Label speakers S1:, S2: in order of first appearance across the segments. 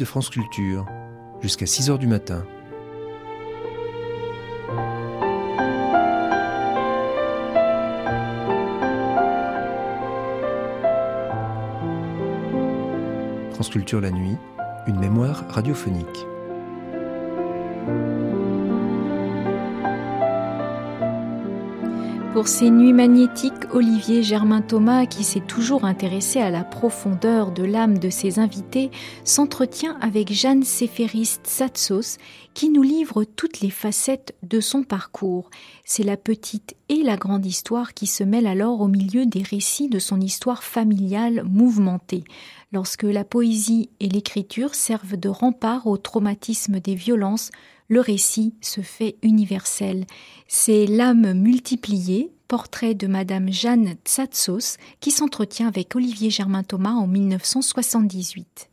S1: de France Culture, jusqu'à 6 heures du matin. France Culture la nuit, une mémoire radiophonique.
S2: Pour ces nuits magnétiques, Olivier Germain Thomas, qui s'est toujours intéressé à la profondeur de l'âme de ses invités, s'entretient avec Jeanne Séphériste Satsos, qui nous livre toutes les facettes de son parcours. C'est la petite et la grande histoire qui se mêlent alors au milieu des récits de son histoire familiale mouvementée. Lorsque la poésie et l'écriture servent de rempart au traumatisme des violences, le récit se fait universel. C'est L'âme multipliée, portrait de Madame Jeanne Tsatsos, qui s'entretient avec Olivier Germain Thomas en 1978.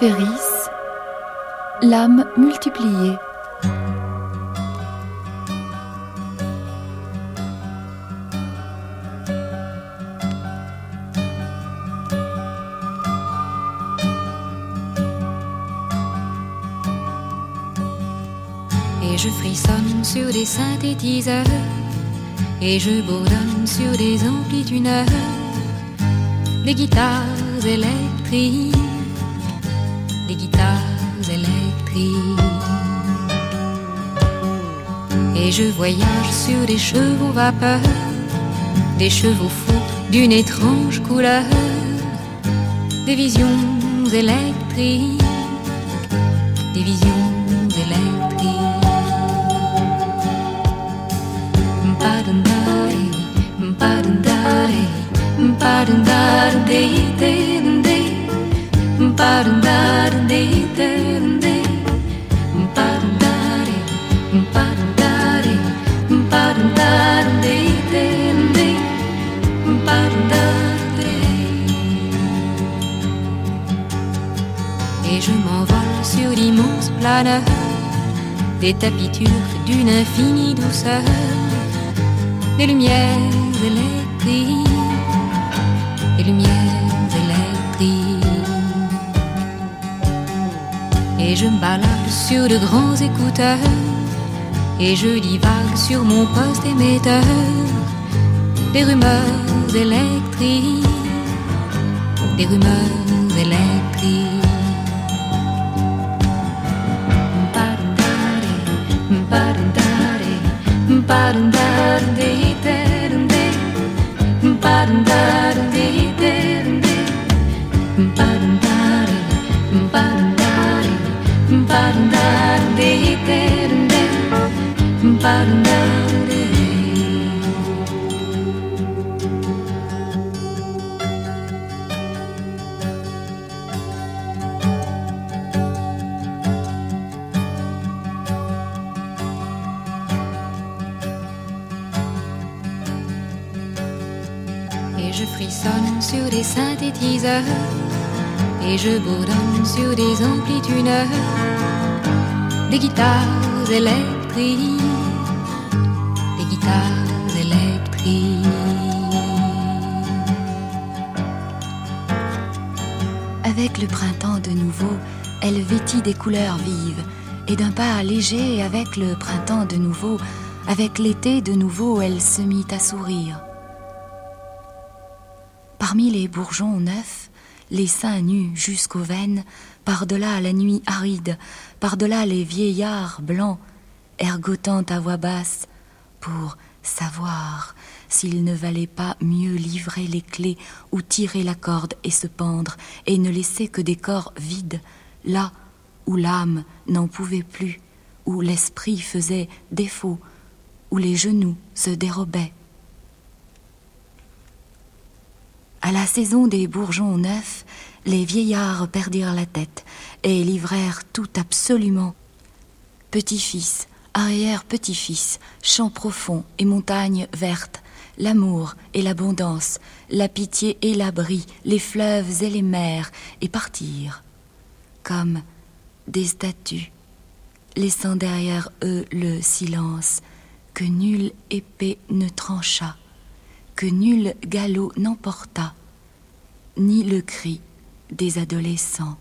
S2: Séphéris, l'âme multipliée.
S3: Et je frissonne sur des synthétiseurs et je bourdonne sur des amplituneurs, des guitares électriques je voyage sur des chevaux vapeur, des chevaux fous d'une étrange couleur, des visions électriques, des visions électriques. Des tapis turcs d'une infinie douceur, des lumières électriques, des lumières électriques. Et je me balade sur de grands écouteurs Et je divague sur mon poste émetteur Des rumeurs électriques Des rumeurs électriques button down. Et je bourdonne sur des amplituneurs, des guitares électriques, des guitares électriques.
S2: Avec le printemps de nouveau, elle vêtit des couleurs vives, et d'un pas léger avec le printemps de nouveau, avec l'été de nouveau, elle se mit à sourire. Parmi les bourgeons neufs, les seins nus jusqu'aux veines, par-delà la nuit aride, par-delà les vieillards blancs, ergotant à voix basse pour savoir s'il ne valait pas mieux livrer les clés ou tirer la corde et se pendre et ne laisser que des corps vides, là où l'âme n'en pouvait plus, où l'esprit faisait défaut, où les genoux se dérobaient. À la saison des bourgeons neufs, les vieillards perdirent la tête et livrèrent tout absolument. Petit-fils, arrière-petit-fils, champs profonds et montagnes vertes, l'amour et l'abondance, la pitié et l'abri, les fleuves et les mers, et partirent, comme des statues, laissant derrière eux le silence que nulle épée ne trancha que nul galop n'emporta, ni le cri des adolescents.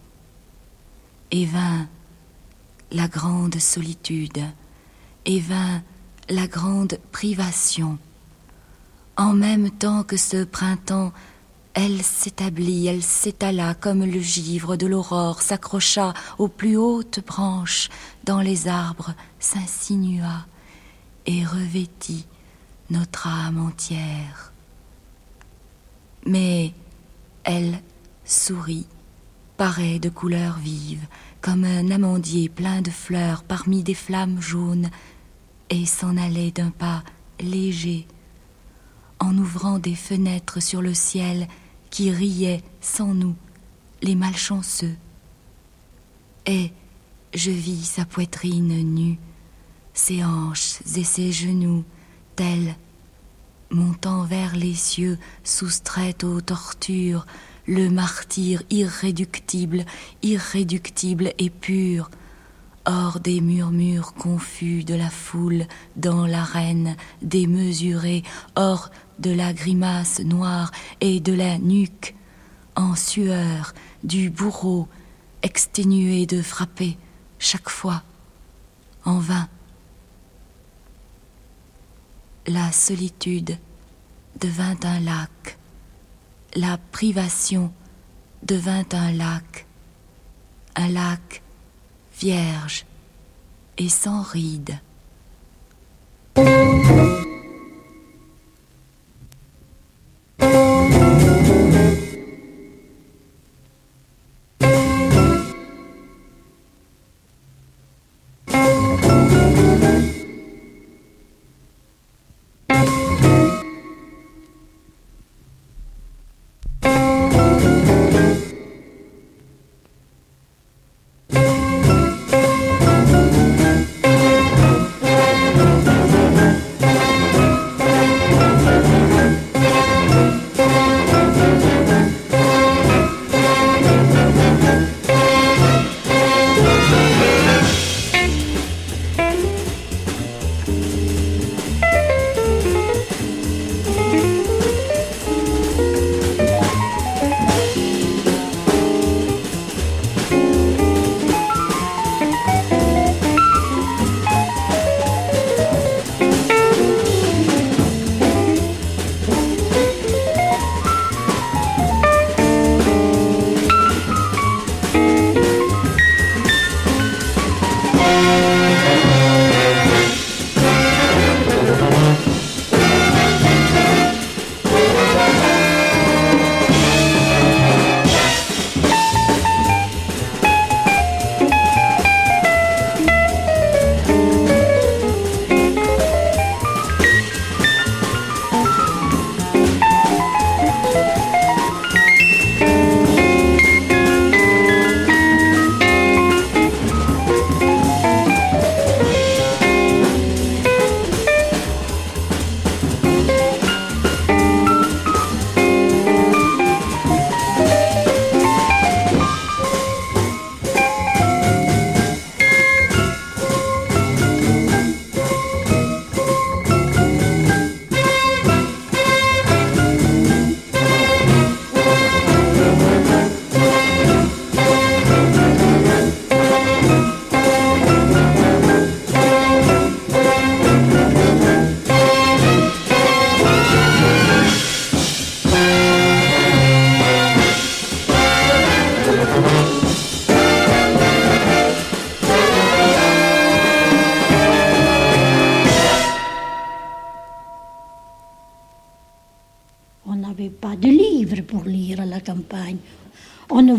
S2: Et vint la grande solitude, et vint la grande privation. En même temps que ce printemps, elle s'établit, elle s'étala comme le givre de l'aurore s'accrocha aux plus hautes branches, dans les arbres s'insinua et revêtit notre âme entière. Mais elle sourit, paraît de couleurs vives, comme un amandier plein de fleurs parmi des flammes jaunes, et s'en allait d'un pas léger, en ouvrant des fenêtres sur le ciel qui riait sans nous, les malchanceux. Et je vis sa poitrine nue, ses hanches et ses genoux, tels, montant vers les cieux, soustraite aux tortures, le martyr irréductible, irréductible et pur, hors des murmures confus de la foule dans l'arène démesurée, hors de la grimace noire et de la nuque, en sueur du bourreau, exténué de frapper chaque fois, en vain la solitude devint un lac, la privation devint un lac, un lac vierge et sans rides.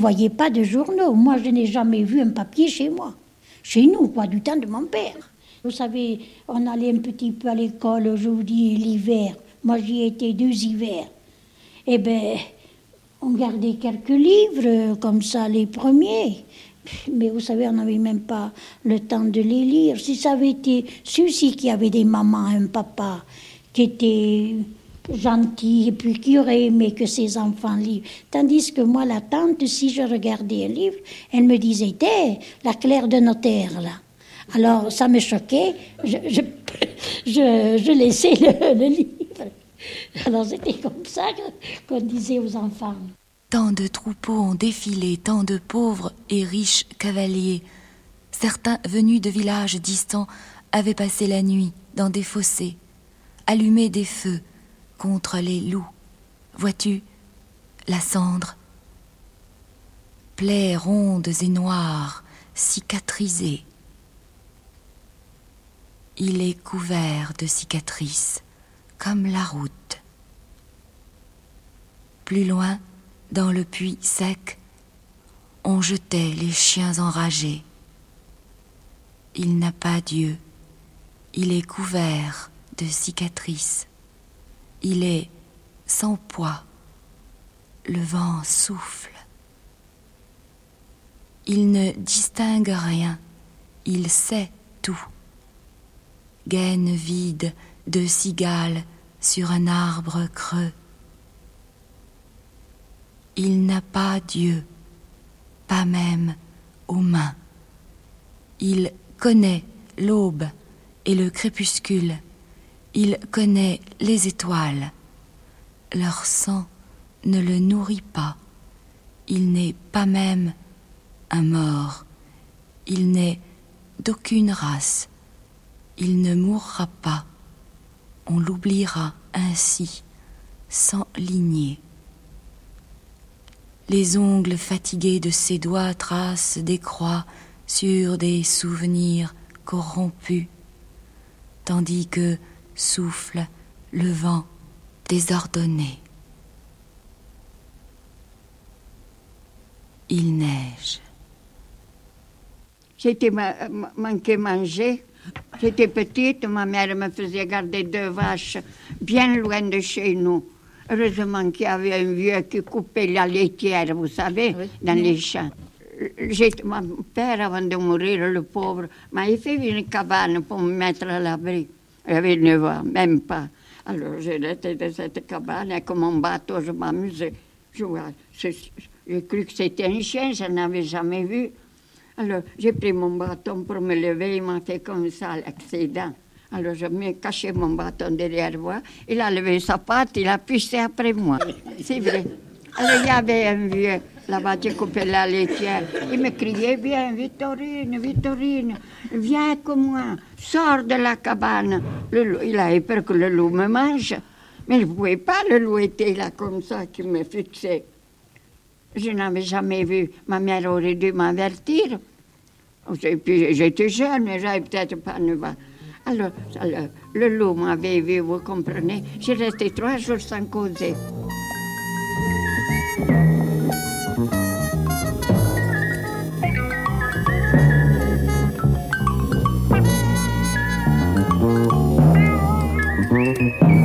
S4: Voyait pas de journaux. Moi, je n'ai jamais vu un papier chez moi. Chez nous, quoi, du temps de mon père. Vous savez, on allait un petit peu à l'école aujourd'hui, l'hiver. Moi, j'y étais deux hivers. Eh bien, on gardait quelques livres, comme ça, les premiers. Mais vous savez, on n'avait même pas le temps de les lire. Si ça avait été ceux-ci qui avaient des mamans, un papa, qui étaient gentils et puis qui auraient aimé que ses enfants lisent. Tandis que moi, la tante, si je regardais un livre, elle me disait, hé, la Claire de notaire, là. Alors, ça me choquait. Je, je, je, laissais le, le, livre. Alors, c'était comme ça qu'on disait aux enfants.
S2: Tant de troupeaux ont défilé, tant de pauvres et riches cavaliers. Certains venus de villages distants avaient passé la nuit dans des fossés, allumé des feux contre les loups. Vois-tu la cendre Plaies rondes et noires, cicatrisées. Il est couvert de cicatrices, comme la route. Plus loin, dans le puits sec, on jetait les chiens enragés. Il n'a pas Dieu, il est couvert de cicatrices, il est sans poids, le vent souffle. Il ne distingue rien, il sait tout. Gaine vide de cigales sur un arbre creux il n'a pas Dieu, pas même aux mains. Il connaît l'aube et le crépuscule, il connaît les étoiles. Leur sang ne le nourrit pas, il n'est pas même un mort, il n'est d'aucune race, il ne mourra pas, on l'oubliera ainsi, sans lignée. Les ongles fatigués de ses doigts tracent des croix sur des souvenirs corrompus, tandis que souffle le vent désordonné. Il neige.
S5: J'étais manqué manger. J'étais petite, ma mère me faisait garder deux vaches bien loin de chez nous. Heureusement qu'il y avait un vieux qui coupait la laitière, vous savez, dans les champs. Mon père, avant de mourir, le pauvre, m'a fait une cabane pour me mettre à l'abri. J'avais 9 ans, même pas. Alors, resté dans cette cabane avec mon bateau, je m'amusais. J'ai cru que c'était un chien, je n'avais jamais vu. Alors, j'ai pris mon bâton pour me lever, il m'a fait comme ça l'accident. Alors je me caché mon bâton derrière moi. Il a levé sa patte, il a pissé après moi. C'est vrai. Alors il y avait un vieux là-bas qui coupait la laitière. Il me criait Viens, Victorine, Victorine, viens avec moi, sors de la cabane. Le il avait peur que le loup me mange. Mais il ne pouvait pas, le loup était là comme ça, qui me fixait. Je n'avais jamais vu. Ma mère aurait dû m'avertir. Et puis j'étais jeune, mais j'avais peut-être pas 9 ans. Alors, le loup m'avait vu, vous comprenez. J'ai resté trois jours sans causer. Bye.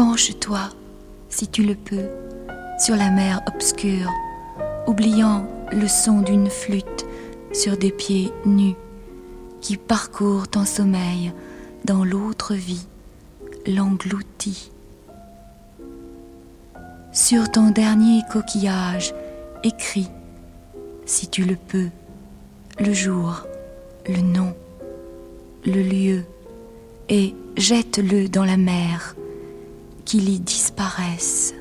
S2: Penche-toi, si tu le peux, sur la mer obscure, oubliant le son d'une flûte sur des pieds nus qui parcourent ton sommeil dans l'autre vie, l'engloutit. Sur ton dernier coquillage, écris, si tu le peux, le jour, le nom, le lieu, et jette-le dans la mer, qu'il y disparaisse.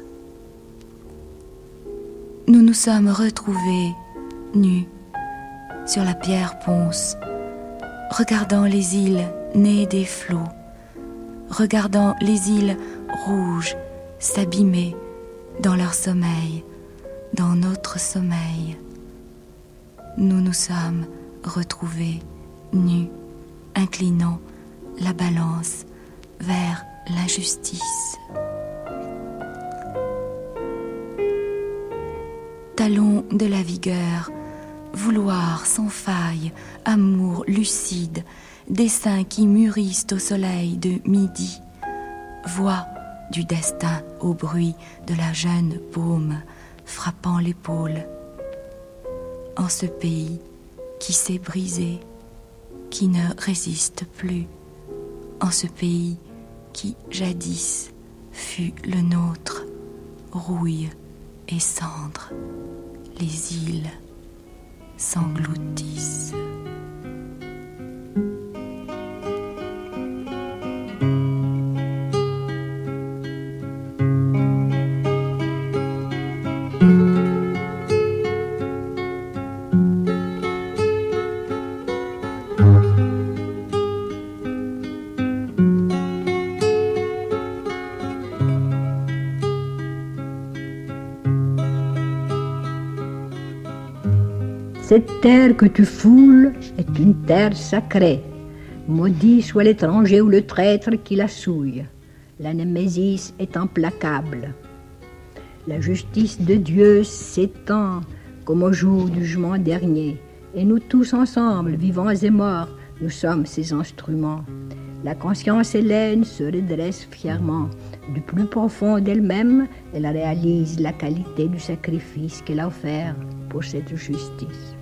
S2: Nous nous sommes retrouvés, nus, sur la pierre ponce, regardant les îles nées des flots, regardant les îles rouges s'abîmer dans leur sommeil, dans notre sommeil. Nous nous sommes retrouvés nus, inclinant la balance vers l'injustice. Talon de la vigueur, vouloir sans faille, amour lucide, desseins qui mûrissent au soleil de midi, voix du destin au bruit de la jeune paume frappant l'épaule. En ce pays qui s'est brisé, qui ne résiste plus, en ce pays qui jadis fut le nôtre, rouille et cendre, les îles s'engloutissent.
S6: Cette terre que tu foules est une terre sacrée. Maudit soit l'étranger ou le traître qui la souille. La némésis est implacable. La justice de Dieu s'étend comme au jour du jugement dernier. Et nous tous ensemble, vivants et morts, nous sommes ses instruments. La conscience hélène se redresse fièrement. Du plus profond d'elle-même, elle réalise la qualité du sacrifice qu'elle a offert pour cette justice.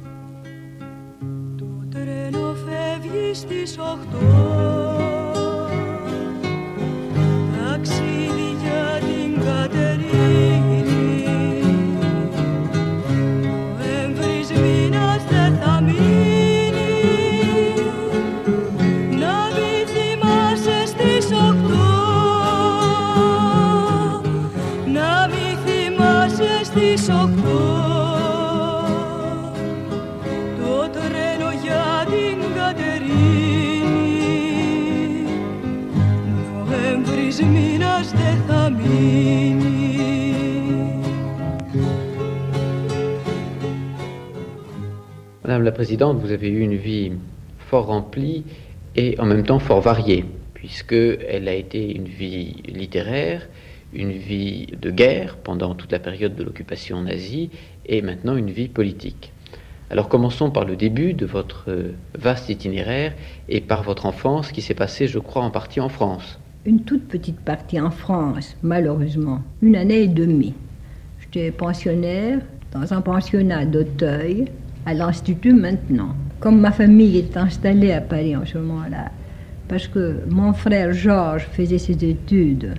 S7: Στις οχτώ
S8: Madame la Présidente, vous avez eu une vie fort remplie et en même temps fort variée, puisqu'elle a été une vie littéraire, une vie de guerre pendant toute la période de l'occupation nazie et maintenant une vie politique. Alors commençons par le début de votre vaste itinéraire et par votre enfance qui s'est passée, je crois, en partie en France.
S6: Une toute petite partie en France, malheureusement. Une année et demie. J'étais pensionnaire dans un pensionnat d'Auteuil, à l'Institut maintenant. Comme ma famille est installée à Paris en ce moment-là, parce que mon frère Georges faisait ses études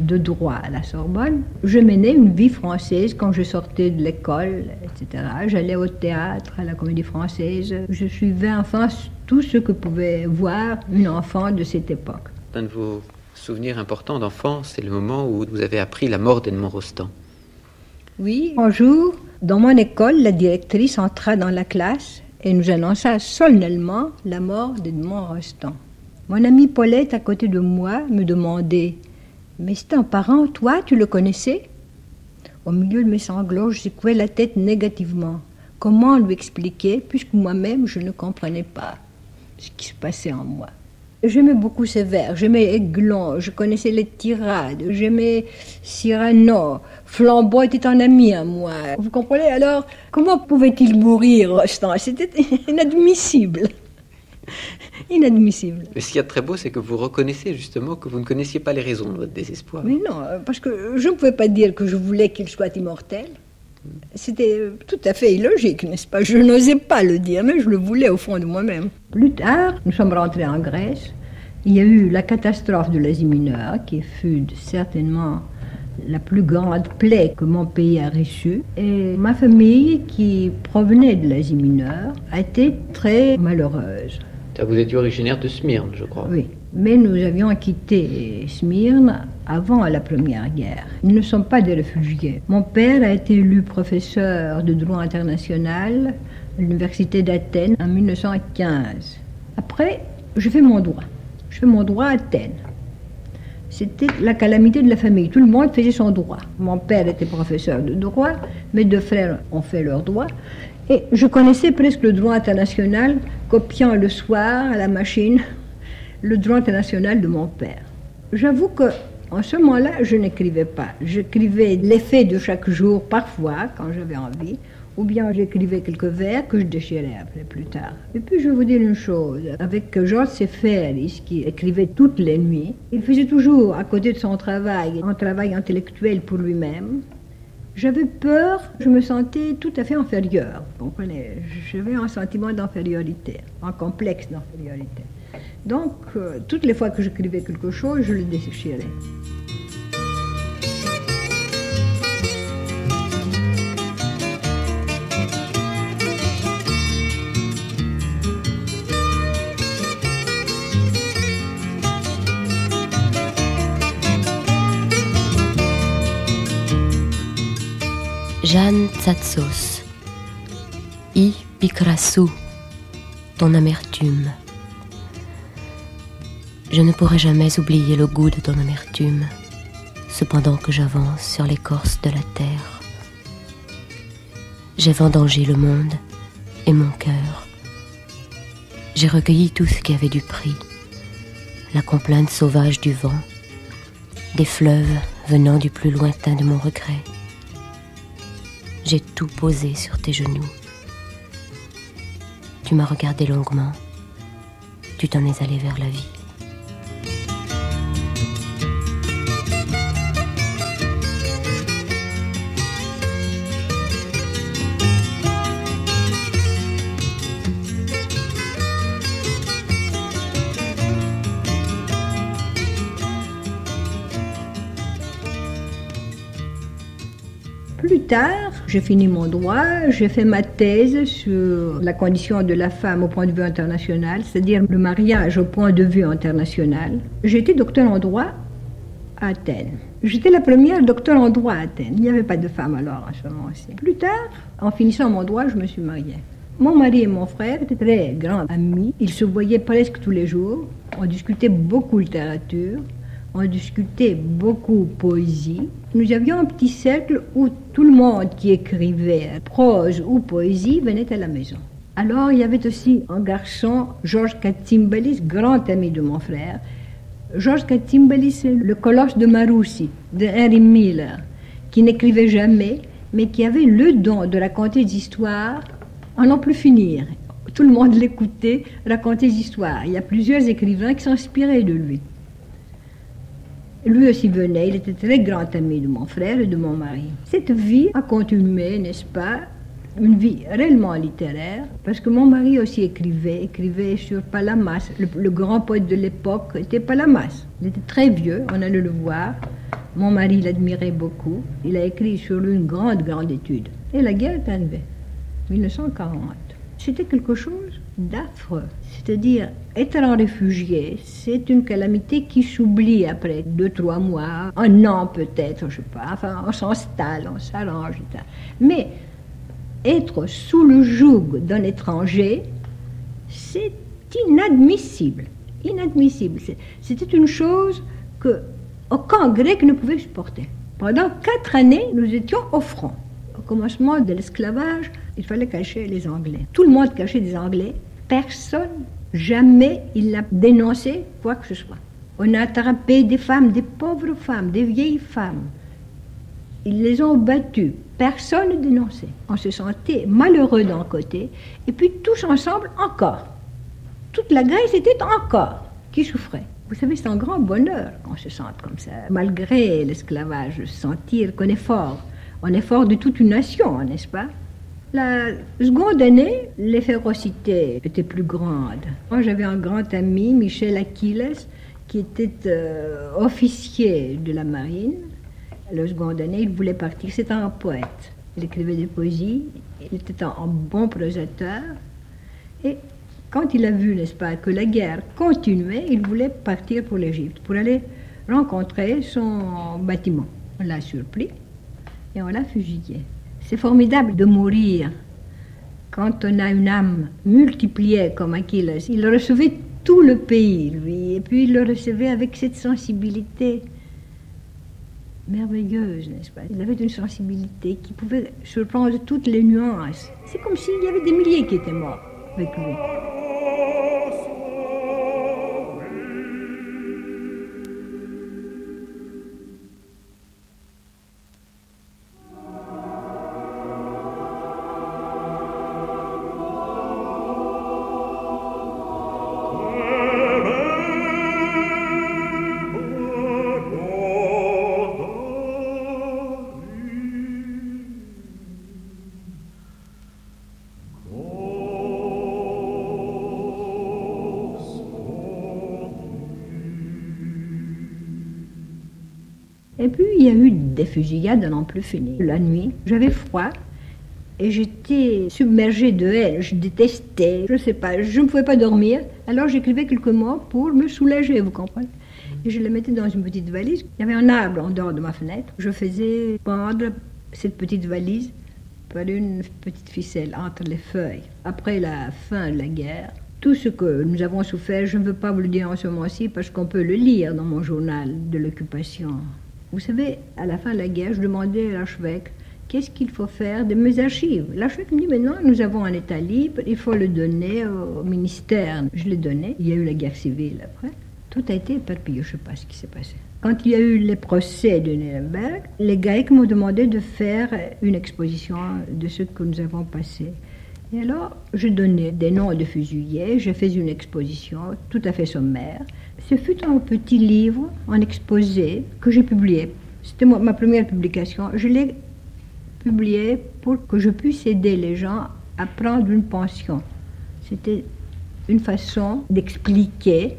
S6: de droit à la Sorbonne, je menais une vie française quand je sortais de l'école, etc. J'allais au théâtre, à la comédie française. Je suivais enfin tout ce que pouvait voir une enfant de cette époque.
S8: Un de vos souvenirs importants d'enfance, c'est le moment où vous avez appris la mort d'Edmond Rostand.
S6: Oui, un jour, dans mon école, la directrice entra dans la classe et nous annonça solennellement la mort d'Edmond Rostand. Mon amie Paulette, à côté de moi, me demandait Mais c'est un parent, toi, tu le connaissais Au milieu de mes sanglots, je secouais la tête négativement. Comment lui expliquer, puisque moi-même, je ne comprenais pas ce qui se passait en moi? J'aimais beaucoup ces vers, j'aimais Aiglon, je connaissais les tirades, j'aimais Cyrano, Flambeau était un ami à moi. Vous comprenez alors Comment pouvait-il mourir, Rostand? C'était inadmissible. Inadmissible.
S8: Mais ce qu'il y a de très beau, c'est que vous reconnaissez justement que vous ne connaissiez pas les raisons de votre désespoir.
S6: Mais non, parce que je ne pouvais pas dire que je voulais qu'il soit immortel. C'était tout à fait illogique, n'est-ce pas? Je n'osais pas le dire, mais je le voulais au fond de moi-même. Plus tard, nous sommes rentrés en Grèce. Il y a eu la catastrophe de l'Asie mineure, qui fut certainement la plus grande plaie que mon pays a reçue. Et ma famille, qui provenait de l'Asie mineure, a été très malheureuse.
S8: Vous étiez originaire de Smyrne, je crois.
S6: Oui, mais nous avions quitté Smyrne avant la Première Guerre. Nous ne sommes pas des réfugiés. Mon père a été élu professeur de droit international à l'Université d'Athènes en 1915. Après, je fais mon droit. Je fais mon droit à Athènes. C'était la calamité de la famille. Tout le monde faisait son droit. Mon père était professeur de droit, mes deux frères ont fait leur droit. Et je connaissais presque le droit international, copiant le soir à la machine le droit international de mon père. J'avoue que en ce moment-là, je n'écrivais pas. J'écrivais les faits de chaque jour, parfois, quand j'avais envie, ou bien j'écrivais quelques vers que je déchirais après plus tard. Et puis je vais vous dire une chose, avec Georges Seferis, qui écrivait toutes les nuits, il faisait toujours, à côté de son travail, un travail intellectuel pour lui-même, j'avais peur, je me sentais tout à fait inférieure. Vous comprenez? J'avais un sentiment d'infériorité, un complexe d'infériorité. Donc, euh, toutes les fois que j'écrivais quelque chose, je le déchirais.
S3: Jeanne Tsatsos. I Pikrassou, ton amertume. Je ne pourrai jamais oublier le goût de ton amertume, cependant que j'avance sur l'écorce de la terre. J'ai vendangé le monde et mon cœur. J'ai recueilli tout ce qui avait du prix, la complainte sauvage du vent, des fleuves venant du plus lointain de mon regret j'ai tout posé sur tes genoux. Tu m'as regardé longuement. Tu t'en es allé vers la vie.
S6: Plus tard, j'ai fini mon droit, j'ai fait ma thèse sur la condition de la femme au point de vue international, c'est-à-dire le mariage au point de vue international. Été docteur en droit à Athènes. J'étais la première docteur en droit à Athènes. Il n'y avait pas de femme alors à ce moment-ci. Plus tard, en finissant mon droit, je me suis mariée. Mon mari et mon frère étaient très grands amis. Ils se voyaient presque tous les jours. On discutait beaucoup littérature on discutait beaucoup poésie. Nous avions un petit cercle où tout le monde qui écrivait prose ou poésie venait à la maison. Alors il y avait aussi un garçon, Georges Katimbalis, grand ami de mon frère. Georges Katimbalis, c'est le colosse de Maroussi, de Henry Miller, qui n'écrivait jamais, mais qui avait le don de raconter des histoires en n'en plus finir. Tout le monde l'écoutait raconter des histoires. Il y a plusieurs écrivains qui s'inspiraient de lui. Lui aussi venait, il était très grand ami de mon frère et de mon mari. Cette vie a continué, n'est-ce pas une vie réellement littéraire, parce que mon mari aussi écrivait, écrivait sur Palamas. Le, grand poète de l'époque était Palamas. Il était très vieux, on allait le voir. Mon mari l'admirait beaucoup. Il a écrit sur lui une grande, grande étude. Et la guerre est arrivée, 1940. C'était quelque chose d'affreux. C'est-à-dire, être un réfugié, c'est une calamité qui s'oublie après deux, trois mois, un an peut-être, je sais pas. Enfin, on s'installe, on s'arrange. Mais être sous le joug d'un étranger, c'est inadmissible. Inadmissible. C'était une chose que aucun grec ne pouvait supporter. Pendant quatre années, nous étions au front. Au commencement de l'esclavage, il fallait cacher les Anglais. Tout le monde cachait des Anglais. Personne, jamais, il n'a dénoncé quoi que ce soit. On a attrapé des femmes, des pauvres femmes, des vieilles femmes. Ils les ont battues. Personne ne dénonçait. On se sentait malheureux d'un côté, et puis tous ensemble encore. toute la Grèce était encore qui souffrait. Vous savez, c'est un grand bonheur qu'on se sente comme ça, malgré l'esclavage, sentir qu'on est fort. On est fort de toute une nation, n'est-ce pas? La seconde année, les férocités étaient plus grandes. Moi, j'avais un grand ami, Michel Achilles, qui était euh, officier de la marine. La seconde année, il voulait partir. C'était un poète. Il écrivait des poésies. Il était un, un bon prosateur. Et quand il a vu, n'est-ce pas, que la guerre continuait, il voulait partir pour l'Égypte, pour aller rencontrer son bâtiment. On l'a surpris et on l'a fusillé. C'est formidable de mourir quand on a une âme multipliée comme Achilles. Il recevait tout le pays, lui, et puis il le recevait avec cette sensibilité merveilleuse, n'est-ce pas? Il avait une sensibilité qui pouvait surprendre toutes les nuances. C'est comme s'il y avait des milliers qui étaient morts avec lui. Des fusillades à n'en plus finir. La nuit, j'avais froid et j'étais submergée de haine. Je détestais, je ne sais pas, je ne pouvais pas dormir. Alors j'écrivais quelques mots pour me soulager, vous comprenez Et je les mettais dans une petite valise. Il y avait un arbre en dehors de ma fenêtre. Je faisais pendre cette petite valise par une petite ficelle entre les feuilles. Après la fin de la guerre, tout ce que nous avons souffert, je ne veux pas vous le dire en ce moment-ci parce qu'on peut le lire dans mon journal de l'occupation. Vous savez, à la fin de la guerre, je demandais à l'archevêque qu'est-ce qu'il faut faire de mes archives? L'archevêque me dit maintenant, nous avons un état libre, il faut le donner au ministère. Je l'ai donné. Il y a eu la guerre civile après. Tout a été éparpillé, je ne sais pas ce qui s'est passé. Quand il y a eu les procès de Nuremberg, les Grecs m'ont demandé de faire une exposition de ce que nous avons passé. Et alors, je donnais des noms de fusillés, j'ai fait une exposition tout à fait sommaire. Ce fut un petit livre, un exposé que j'ai publié. C'était ma première publication. Je l'ai publié pour que je puisse aider les gens à prendre une pension. C'était une façon d'expliquer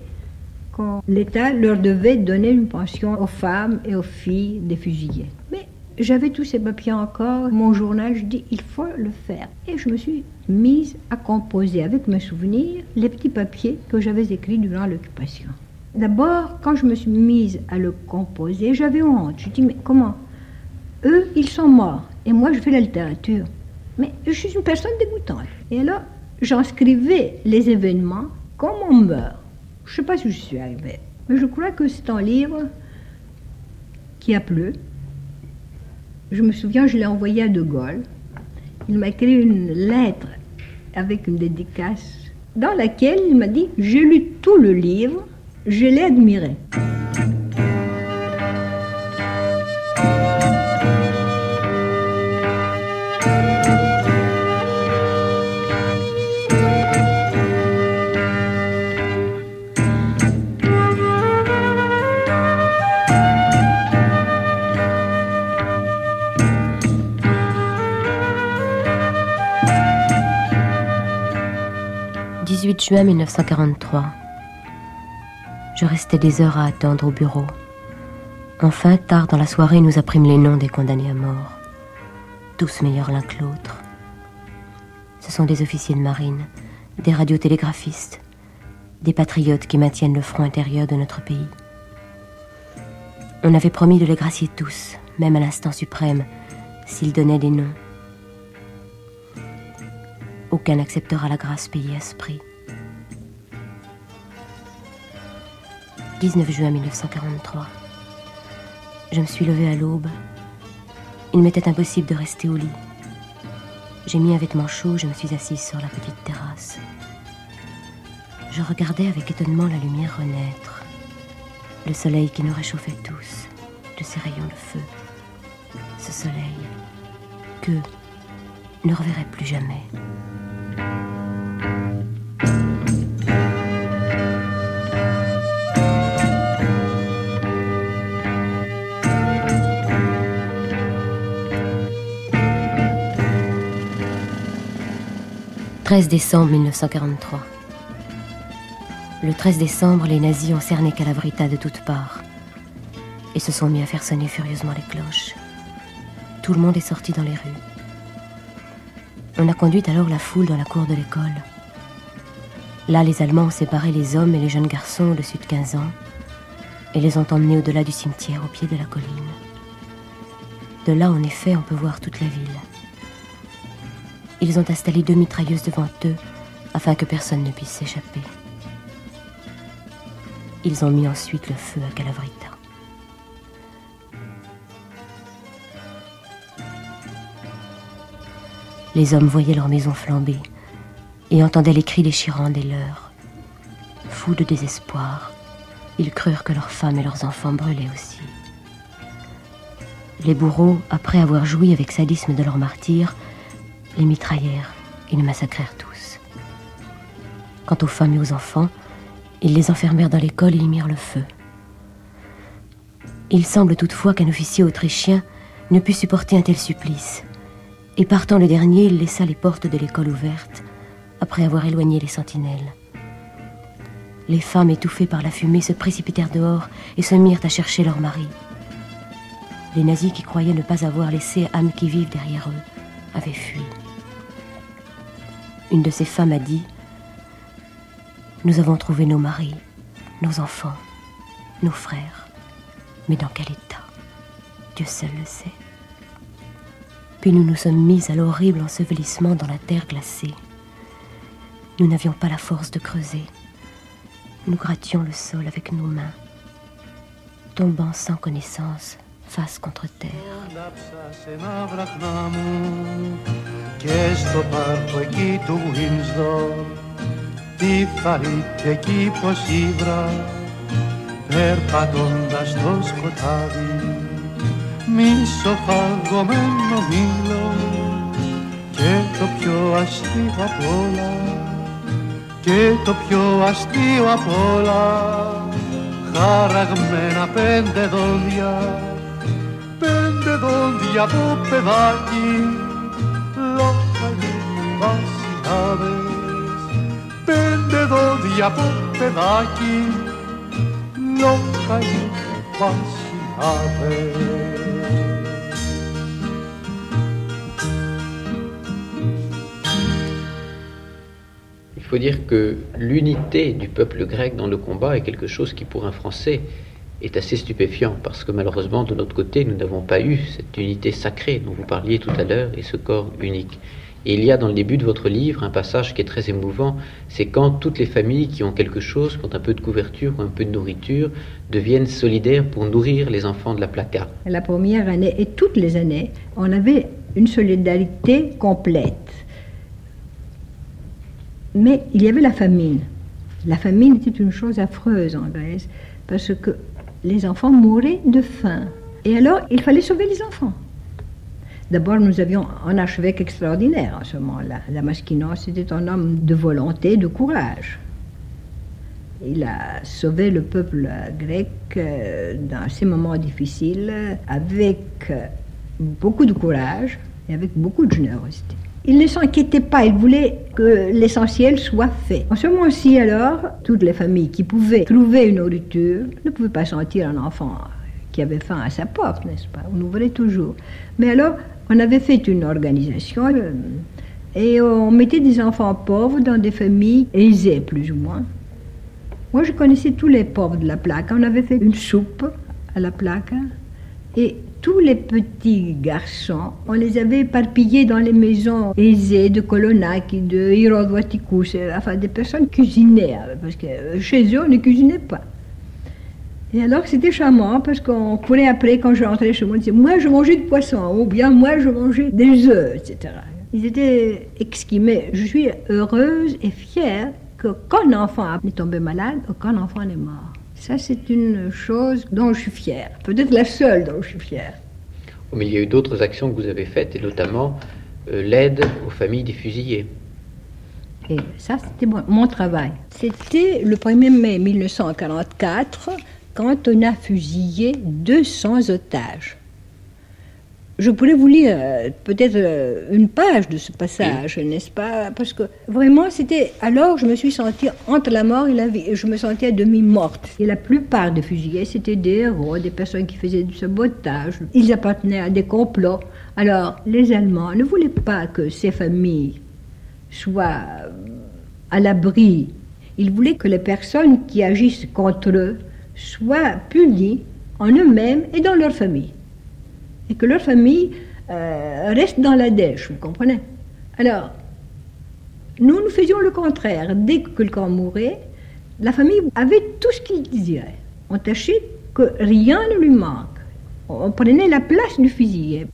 S6: que l'État leur devait donner une pension aux femmes et aux filles des fusillés. Mais j'avais tous ces papiers encore, mon journal, je dis il faut le faire. Et je me suis mise à composer avec mes souvenirs les petits papiers que j'avais écrits durant l'occupation. D'abord, quand je me suis mise à le composer, j'avais honte. Je dis mais comment? Eux, ils sont morts et moi je fais la littérature. Mais je suis une personne dégoûtante. Et alors, j'inscrivais les événements comme on meurt. Je ne sais pas si je suis arrivée, mais je crois que c'est un livre qui a plu. Je me souviens, je l'ai envoyé à De Gaulle. Il m'a écrit une lettre avec une dédicace dans laquelle il m'a dit J'ai lu tout le livre, je l'ai admiré.
S9: 18 juin 1943. Je restais des heures à attendre au bureau. Enfin, tard dans la soirée, nous apprîmes les noms des condamnés à mort. Tous meilleurs l'un que l'autre. Ce sont des officiers de marine, des radiotélégraphistes, des patriotes qui maintiennent le front intérieur de notre pays. On avait promis de les gracier tous, même à l'instant suprême, s'ils donnaient des noms. Aucun n'acceptera la grâce payée à ce prix. 19 juin 1943. Je me suis levée à l'aube. Il m'était impossible de rester au lit. J'ai mis un vêtement chaud, je me suis assise sur la petite terrasse. Je regardais avec étonnement la lumière renaître, le soleil qui nous réchauffait tous, de ses rayons de feu. Ce soleil que ne reverrai plus jamais. 13 décembre 1943. Le 13 décembre, les nazis ont cerné Calavrita de toutes parts et se sont mis à faire sonner furieusement les cloches. Tout le monde est sorti dans les rues. On a conduit alors la foule dans la cour de l'école. Là, les Allemands ont séparé les hommes et les jeunes garçons au-dessus de 15 ans et les ont emmenés au-delà du cimetière, au pied de la colline. De là, en effet, on peut voir toute la ville. Ils ont installé deux mitrailleuses devant eux afin que personne ne puisse s'échapper. Ils ont mis ensuite le feu à Calavrita. Les hommes voyaient leurs maisons flamber et entendaient les cris déchirants des leurs. Fous de désespoir, ils crurent que leurs femmes et leurs enfants brûlaient aussi. Les bourreaux, après avoir joui avec sadisme de leurs martyrs, les mitraillèrent et les massacrèrent tous. Quant aux femmes et aux enfants, ils les enfermèrent dans l'école et y mirent le feu. Il semble toutefois qu'un officier autrichien ne put supporter un tel supplice, et partant le dernier, il laissa les portes de l'école ouvertes, après avoir éloigné les sentinelles. Les femmes étouffées par la fumée se précipitèrent dehors et se mirent à chercher leur mari. Les nazis qui croyaient ne pas avoir laissé âme qui vive derrière eux avaient fui. Une de ces femmes a dit Nous avons trouvé nos maris, nos enfants, nos frères. Mais dans quel état? Dieu seul le sait. Puis nous nous sommes mis à l'horrible ensevelissement dans la terre glacée. Nous n'avions pas la force de creuser. Nous grattions le sol avec nos mains, tombant sans connaissance face contre terre.
S10: Τι φαρείται εκεί πως ύβρα περπατώντας το σκοτάδι. Μισοφαγωμένο μήλο και το πιο αστείο απ' όλα και το πιο αστείο απ' όλα. Χαραγμένα πέντε δόντια πέντε δόντια από παιδάκι. λόγχαγε βασιλάδες πέντε δόντια από παιδάκι λόγχαγε βασιλάδες
S8: Il faut dire que l'unité du peuple grec dans le combat est quelque chose qui, pour un Français, est assez stupéfiant, parce que malheureusement, de notre côté, nous n'avons pas eu cette unité sacrée dont vous parliez tout à l'heure et ce corps unique. Et il y a dans le début de votre livre un passage qui est très émouvant, c'est quand toutes les familles qui ont quelque chose, qui ont un peu de couverture ou un peu de nourriture, deviennent solidaires pour nourrir les enfants de la placa.
S6: La première année et toutes les années, on avait une solidarité complète. Mais il y avait la famine. La famine était une chose affreuse en Grèce, parce que les enfants mouraient de faim. Et alors, il fallait sauver les enfants. D'abord, nous avions un archevêque extraordinaire en ce moment-là. Damaskinos était un homme de volonté, de courage. Il a sauvé le peuple grec euh, dans ces moments difficiles avec euh, beaucoup de courage et avec beaucoup de générosité. Il ne s'inquiétait pas, il voulait que l'essentiel soit fait. En ce moment-ci, alors, toutes les familles qui pouvaient trouver une nourriture ne pouvaient pas sentir un enfant qui avait faim à sa porte, n'est-ce pas? On ouvrait toujours. Mais alors, on avait fait une organisation euh, et on mettait des enfants pauvres dans des familles aisées, plus ou moins. Moi, je connaissais tous les pauvres de la plaque. On avait fait une soupe à la plaque et tous les petits garçons, on les avait éparpillés dans les maisons aisées de Kolonaki, de Hirodwatikus, enfin des personnes cuisinaient, hein, parce que chez eux, on ne cuisinait pas. Et alors c'était charmant parce qu'on courait après quand je rentrais chez moi, on disait moi je mangeais du poisson ou bien moi je mangeais des œufs, etc. Ils étaient exquis, mais je suis heureuse et fière que qu'un enfant est tombé malade ou qu'un enfant est mort. Ça, c'est une chose dont je suis fière. Peut-être la seule dont je suis fière.
S8: Oh, mais il y a eu d'autres actions que vous avez faites, et notamment euh, l'aide aux familles des fusillés.
S6: Et ça, c'était mon, mon travail. C'était le 1er mai 1944, quand on a fusillé 200 otages. Je pourrais vous lire euh, peut-être euh, une page de ce passage, n'est-ce pas? Parce que vraiment, c'était alors je me suis sentie entre la mort et la vie. Je me sentais à demi morte. Et la plupart des fusillés, c'était des héros, des personnes qui faisaient du sabotage. Ils appartenaient à des complots. Alors, les Allemands ne voulaient pas que ces familles soient à l'abri. Ils voulaient que les personnes qui agissent contre eux soient punies en eux-mêmes et dans leur famille et que leur famille euh, reste dans la dèche, vous comprenez? Alors, nous, nous faisions le contraire. Dès que camp mourait, la famille avait tout ce qu'il désirait. On tâchait que rien ne lui manque. On prenait la place du fusilier.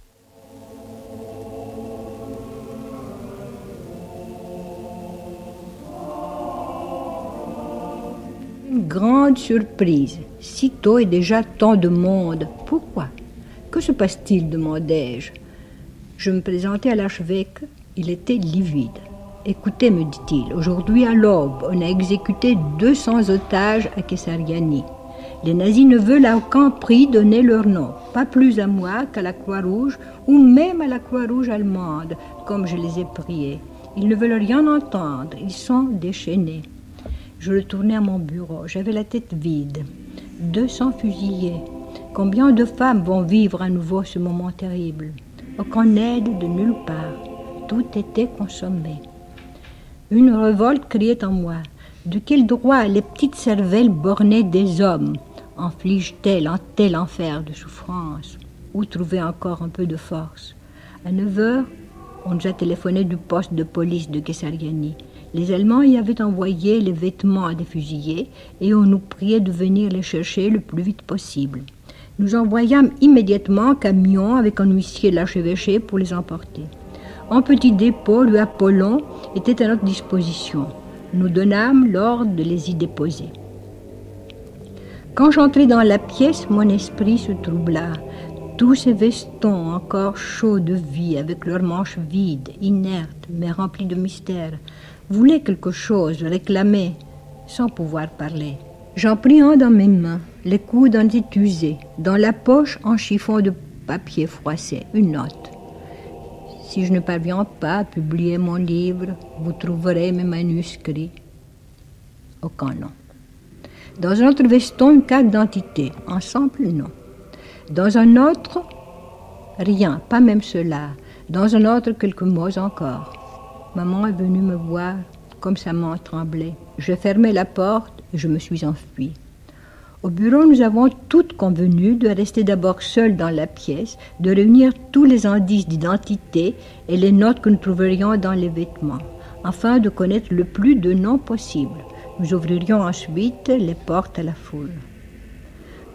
S6: Une grande surprise. Sitôt et déjà tant de monde. Pourquoi? Que se passe-t-il demandai-je. Je me présentai à l'archevêque. Il était livide. Écoutez, me dit-il, aujourd'hui à l'aube, on a exécuté 200 otages à Kessariani. Les nazis ne veulent à aucun prix donner leur nom, pas plus à moi qu'à la Croix-Rouge ou même à la Croix-Rouge allemande, comme je les ai priés. Ils ne veulent rien entendre, ils sont déchaînés. Je retournai à mon bureau, j'avais la tête vide. 200 fusillés, Combien de femmes vont vivre à nouveau ce moment terrible Aucune aide de nulle part. Tout était consommé. Une révolte criait en moi. De quel droit les petites cervelles bornées des hommes infligent-elles un tel enfer de souffrance Où trouver encore un peu de force À 9 heures, on nous a téléphoné du poste de police de Kessariani. Les Allemands y avaient envoyé les vêtements à des fusillés et on nous priait de venir les chercher le plus vite possible. Nous envoyâmes immédiatement un camion avec un huissier de l'archevêché pour les emporter. Un petit dépôt, le Apollon, était à notre disposition. Nous donnâmes l'ordre de les y déposer. Quand j'entrai dans la pièce, mon esprit se troubla. Tous ces vestons encore chauds de vie, avec leurs manches vides, inertes, mais remplies de mystère, voulaient quelque chose, réclamaient, sans pouvoir parler. J'en pris un dans mes mains. Les coudes en usés. Dans la poche, en chiffon de papier froissé, une note. Si je ne parviens pas à publier mon livre, vous trouverez mes manuscrits. Aucun nom. Dans un autre veston, une carte d'identité. Ensemble, non. Dans un autre, rien, pas même cela. Dans un autre, quelques mots encore. Maman est venue me voir, comme sa main tremblait. Je fermai la porte je me suis enfuie. Au bureau, nous avons toutes convenu de rester d'abord seuls dans la pièce, de réunir tous les indices d'identité et les notes que nous trouverions dans les vêtements, afin de connaître le plus de noms possible. Nous ouvririons ensuite les portes à la foule.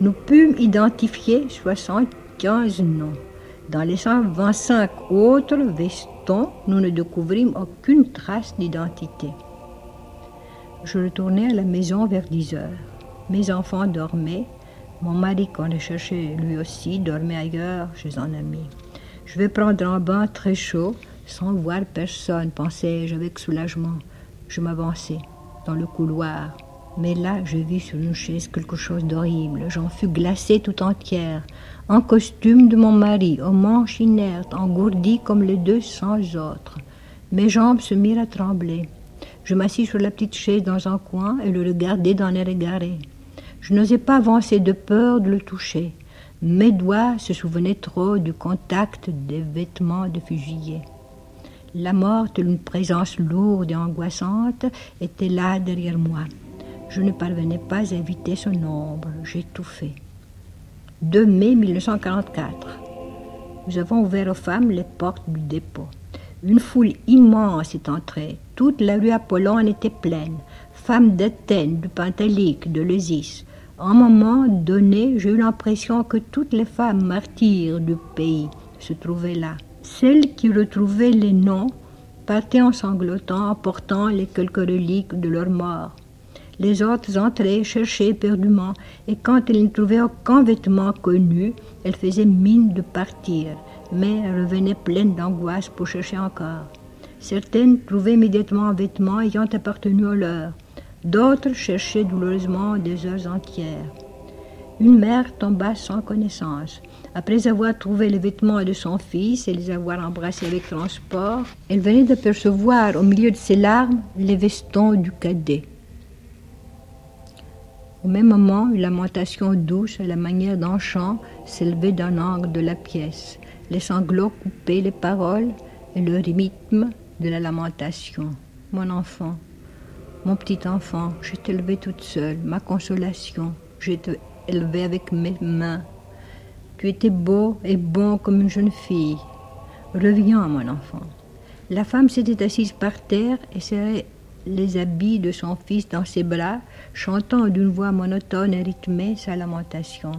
S6: Nous pûmes identifier 75 noms. Dans les 125 autres vestons, nous ne découvrîmes aucune trace d'identité. Je retournai à la maison vers 10 heures. Mes enfants dormaient. Mon mari, qu'on les cherchait lui aussi, dormait ailleurs, chez un ami. Je vais prendre un bain très chaud, sans voir personne, pensais-je avec soulagement. Je m'avançai dans le couloir. Mais là, je vis sur une chaise quelque chose d'horrible. J'en fus glacée tout entière, en costume de mon mari, aux manches inertes, engourdie comme les deux cents autres. Mes jambes se mirent à trembler. Je m'assis sur la petite chaise dans un coin et le regardais d'un air égaré. Je n'osais pas avancer de peur de le toucher. Mes doigts se souvenaient trop du contact des vêtements de fusillés. La mort, une présence lourde et angoissante, était là derrière moi. Je ne parvenais pas à éviter son ombre. J'étouffais. 2 mai 1944. Nous avons ouvert aux femmes les portes du dépôt. Une foule immense est entrée. Toute la rue Apollon était pleine. Femmes d'Athènes, de Pantalique, de Leusis. À un moment donné, j'ai eu l'impression que toutes les femmes martyres du pays se trouvaient là. Celles qui retrouvaient les noms partaient en sanglotant, apportant les quelques reliques de leur mort. Les autres entraient, cherchaient éperdument, et quand elles ne trouvaient aucun vêtement connu, elles faisaient mine de partir mais revenaient pleines d'angoisse pour chercher encore. Certaines trouvaient immédiatement un vêtement ayant appartenu au leur. D'autres cherchaient douloureusement des heures entières. Une mère tomba sans connaissance. Après avoir trouvé les vêtements de son fils et les avoir embrassés avec transport, elle venait d'apercevoir au milieu de ses larmes les vestons du cadet. Au même moment, une lamentation douce à la manière d'un chant s'élevait d'un angle de la pièce. Les sanglots coupaient les paroles et le rythme de la lamentation. Mon enfant, mon petit enfant, je t'ai élevé toute seule, ma consolation, je t'ai élevé avec mes mains. Tu étais beau et bon comme une jeune fille. Reviens, mon enfant. La femme s'était assise par terre et serrait les habits de son fils dans ses bras, chantant d'une voix monotone et rythmée sa lamentation.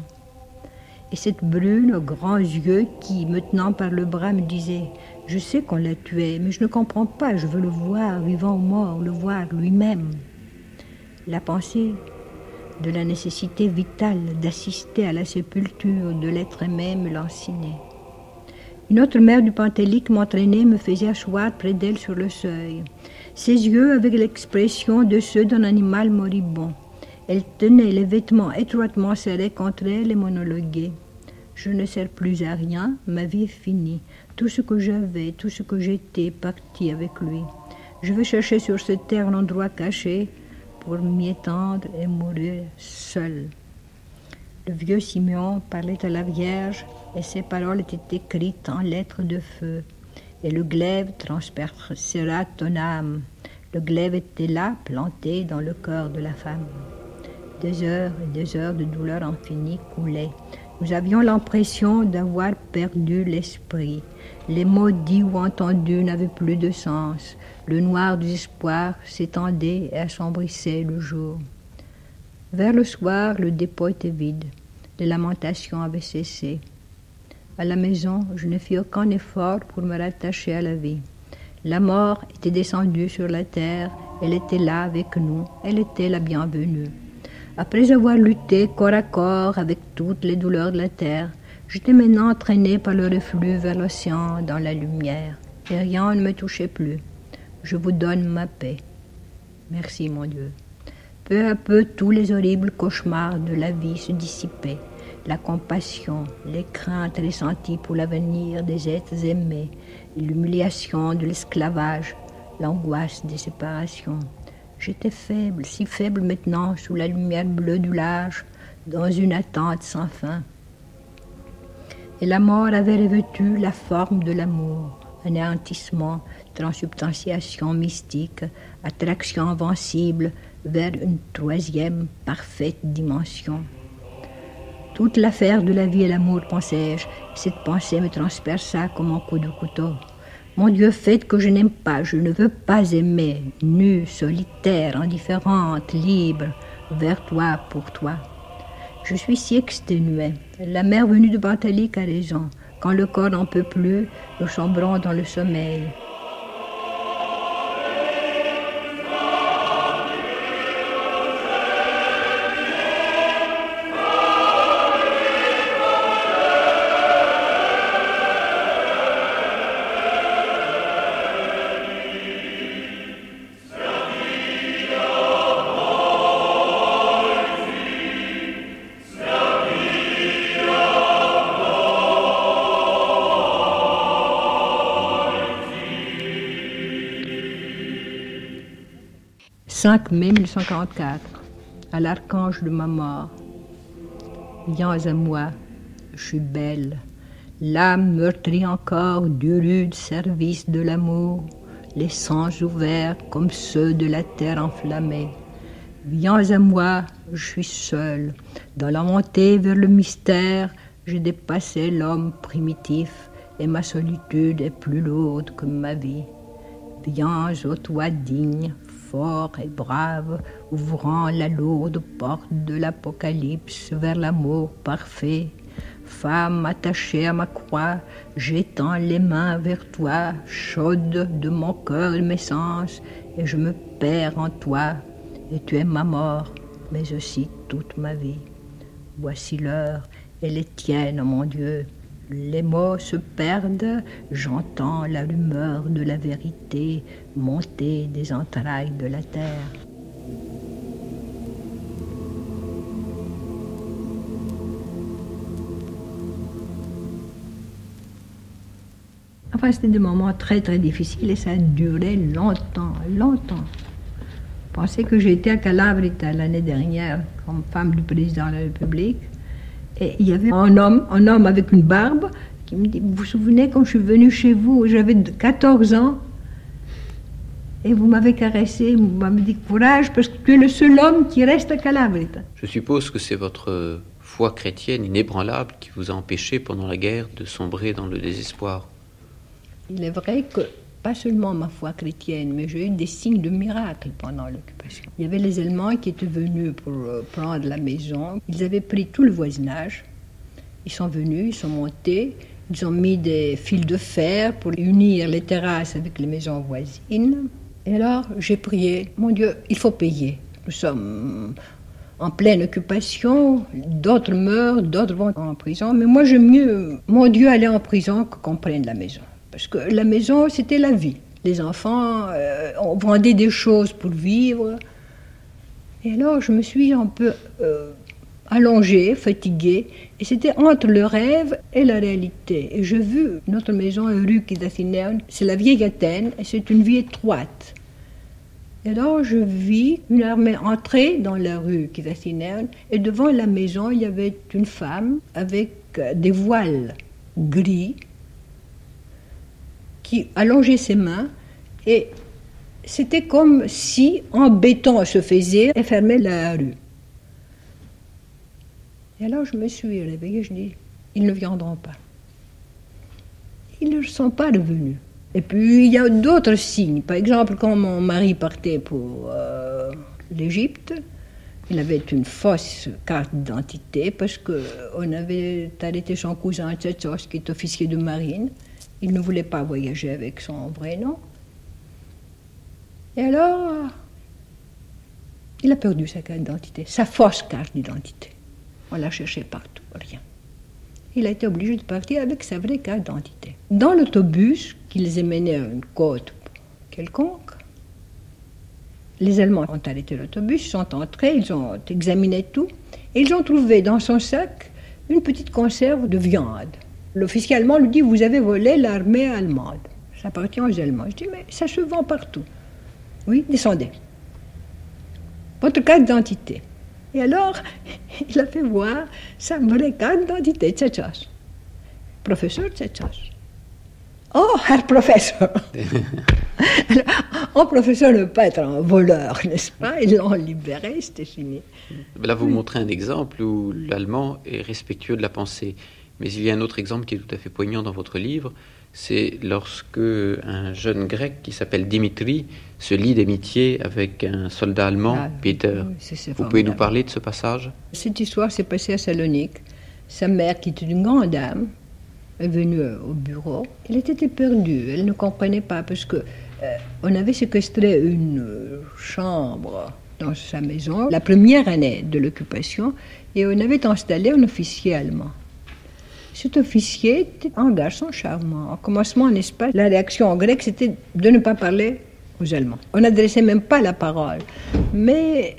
S6: Et cette brune aux grands yeux qui, me tenant par le bras, me disait Je sais qu'on l'a tué, mais je ne comprends pas, je veux le voir, vivant ou mort, le voir lui-même. La pensée de la nécessité vitale d'assister à la sépulture de l'être aimé me. Une autre mère du Pantélique m'entraînait, me faisait asseoir près d'elle sur le seuil. Ses yeux avaient l'expression de ceux d'un animal moribond. Elle tenait les vêtements étroitement serrés contre elle et monologuait. Je ne sers plus à rien, ma vie est finie. Tout ce que j'avais, tout ce que j'étais, parti avec lui. Je vais chercher sur cette terre un endroit caché pour m'y étendre et mourir seul. Le vieux Simeon parlait à la Vierge et ses paroles étaient écrites en lettres de feu. Et le glaive transpercera ton âme. Le glaive était là, planté dans le corps de la femme. Des heures et des heures de douleur infinie coulaient. Nous avions l'impression d'avoir perdu l'esprit. Les mots dits ou entendus n'avaient plus de sens. Le noir du espoir s'étendait et assombrissait le jour. Vers le soir, le dépôt était vide. Les lamentations avaient cessé. À la maison, je ne fis aucun effort pour me rattacher à la vie. La mort était descendue sur la terre, elle était là avec nous, elle était la bienvenue. Après avoir lutté corps à corps avec toutes les douleurs de la terre, j'étais maintenant entraîné par le reflux vers l'océan dans la lumière, et rien ne me touchait plus. Je vous donne ma paix. Merci, mon Dieu. Peu à peu, tous les horribles cauchemars de la vie se dissipaient. La compassion, les craintes ressenties pour l'avenir des êtres aimés, l'humiliation de l'esclavage, l'angoisse des séparations. J'étais faible, si faible maintenant, sous la lumière bleue du large, dans une attente sans fin. Et la mort avait revêtu la forme de l'amour, anéantissement, transubstantiation mystique, attraction invincible vers une troisième parfaite dimension. Toute l'affaire de la vie et l'amour, pensais-je, cette pensée me transperça comme un coup de couteau. Mon Dieu, faites que je n'aime pas, je ne veux pas aimer, nue, solitaire, indifférente, libre, vers toi, pour toi. Je suis si exténué. La mère venue de Bantalique a raison. Quand le corps n'en peut plus, nous sombrons dans le sommeil. Mai 1944, à l'archange de ma mort. Viens à moi, je suis belle, l'âme meurtrie encore du rude service de l'amour, les sens ouverts comme ceux de la terre enflammée. Viens à moi, je suis seule, dans la montée vers le mystère, j'ai dépassé l'homme primitif et ma solitude est plus lourde que ma vie. Viens, ô toi digne, fort et brave, ouvrant la lourde porte de l'Apocalypse vers l'amour parfait. Femme attachée à ma croix, j'étends les mains vers toi, chaude de mon cœur et mes sens, et je me perds en toi, et tu es ma mort, mais aussi toute ma vie. Voici l'heure, elle est tienne, mon Dieu. Les mots se perdent, j'entends la rumeur de la vérité montée des entrailles de la terre. Enfin, c'était des moments très très difficiles et ça a duré longtemps, longtemps. Je pensais que j'étais à Calabrita l'année dernière comme femme du président de la République. Et il y avait un homme, un homme avec une barbe qui me dit, vous vous souvenez quand je suis venue chez vous, j'avais 14 ans, et vous m'avez caressé, vous m'avez dit courage parce que tu es le seul homme qui reste à Calabrita.
S8: Je suppose que c'est votre foi chrétienne inébranlable qui vous a empêché pendant la guerre de sombrer dans le désespoir.
S6: Il est vrai que pas seulement ma foi chrétienne, mais j'ai eu des signes de miracle pendant l'occupation. Il y avait les Allemands qui étaient venus pour euh, prendre la maison. Ils avaient pris tout le voisinage. Ils sont venus, ils sont montés, ils ont mis des fils de fer pour unir les terrasses avec les maisons voisines. Et alors, j'ai prié, mon Dieu, il faut payer. Nous sommes en pleine occupation, d'autres meurent, d'autres vont en prison, mais moi j'aime mieux, mon Dieu, aller en prison que qu'on prenne la maison. Parce que la maison, c'était la vie. Les enfants, euh, on vendait des choses pour vivre. Et alors, je me suis un peu euh, allongée, fatiguée, et c'était entre le rêve et la réalité. Et j'ai vu notre maison rue Kidathineon, c'est la vieille Athènes, et c'est une vie étroite. Et alors, je vis une armée entrer dans la rue Kidathineon, et devant la maison, il y avait une femme avec euh, des voiles gris, qui allongeait ses mains et c'était comme si en béton se faisait et fermait la rue. Et alors je me suis réveillée, je dis, ils ne viendront pas. Ils ne sont pas revenus. Et puis il y a d'autres signes. Par exemple, quand mon mari partait pour euh, l'Égypte, il avait une fausse carte d'identité parce qu'on avait arrêté son cousin Tchetchos, qui est officier de marine. Il ne voulait pas voyager avec son vrai nom. Et alors, il a perdu sa carte d'identité, sa fausse carte d'identité. On l'a cherché partout, rien. Il a été obligé de partir avec sa vraie carte d'identité. Dans l'autobus qui les a menés à une côte quelconque, les Allemands ont arrêté l'autobus, sont entrés, ils ont examiné tout, et ils ont trouvé dans son sac une petite conserve de viande. L'officier allemand lui dit Vous avez volé l'armée allemande. Ça appartient aux Allemands. Je dis Mais ça se vend partout. Oui, descendez. Votre carte d'identité. Et alors, il a fait voir sa vraie carte d'identité, Tchetchos. Professeur Tchetchos. Oh, Herr Professeur Un professeur ne peut pas être un voleur, n'est-ce pas? Ils l'ont libéré, c'était fini.
S8: Là, vous montrez un exemple où l'allemand est respectueux de la pensée. Mais il y a un autre exemple qui est tout à fait poignant dans votre livre, c'est lorsque un jeune grec qui s'appelle Dimitri se lie d'amitié avec un soldat allemand, ah, Peter. Vous pouvez nous parler de ce passage?
S6: Cette histoire s'est passée à Salonique. Sa mère, qui était une grande dame, est venue euh, au bureau. Elle était perdue, elle ne comprenait pas parce que euh, on avait séquestré une euh, chambre dans sa maison la première année de l'occupation et on avait installé un officier allemand. Cet officier était un garçon charmant. Au commencement, n'est-ce pas, la réaction en grec, c'était de ne pas parler aux Allemands. On n'adressait même pas la parole. Mais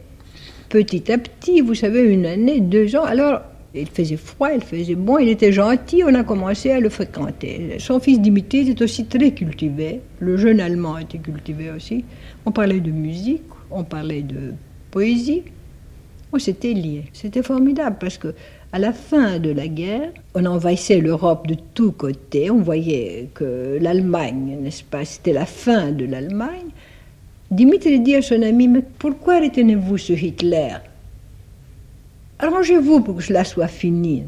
S6: petit à petit, vous savez, une année, deux ans, alors il faisait froid, il faisait bon, il était gentil, on a commencé à le fréquenter. Son fils Dimitri était aussi très cultivé, le jeune Allemand était cultivé aussi. On parlait de musique, on parlait de poésie, on s'était liés. C'était formidable parce que à la fin de la guerre, on envahissait l'Europe de tous côtés. On voyait que l'Allemagne, n'est-ce pas, c'était la fin de l'Allemagne. Dimitri dit à son ami Mais pourquoi retenez-vous ce Hitler Arrangez-vous pour que cela soit fini.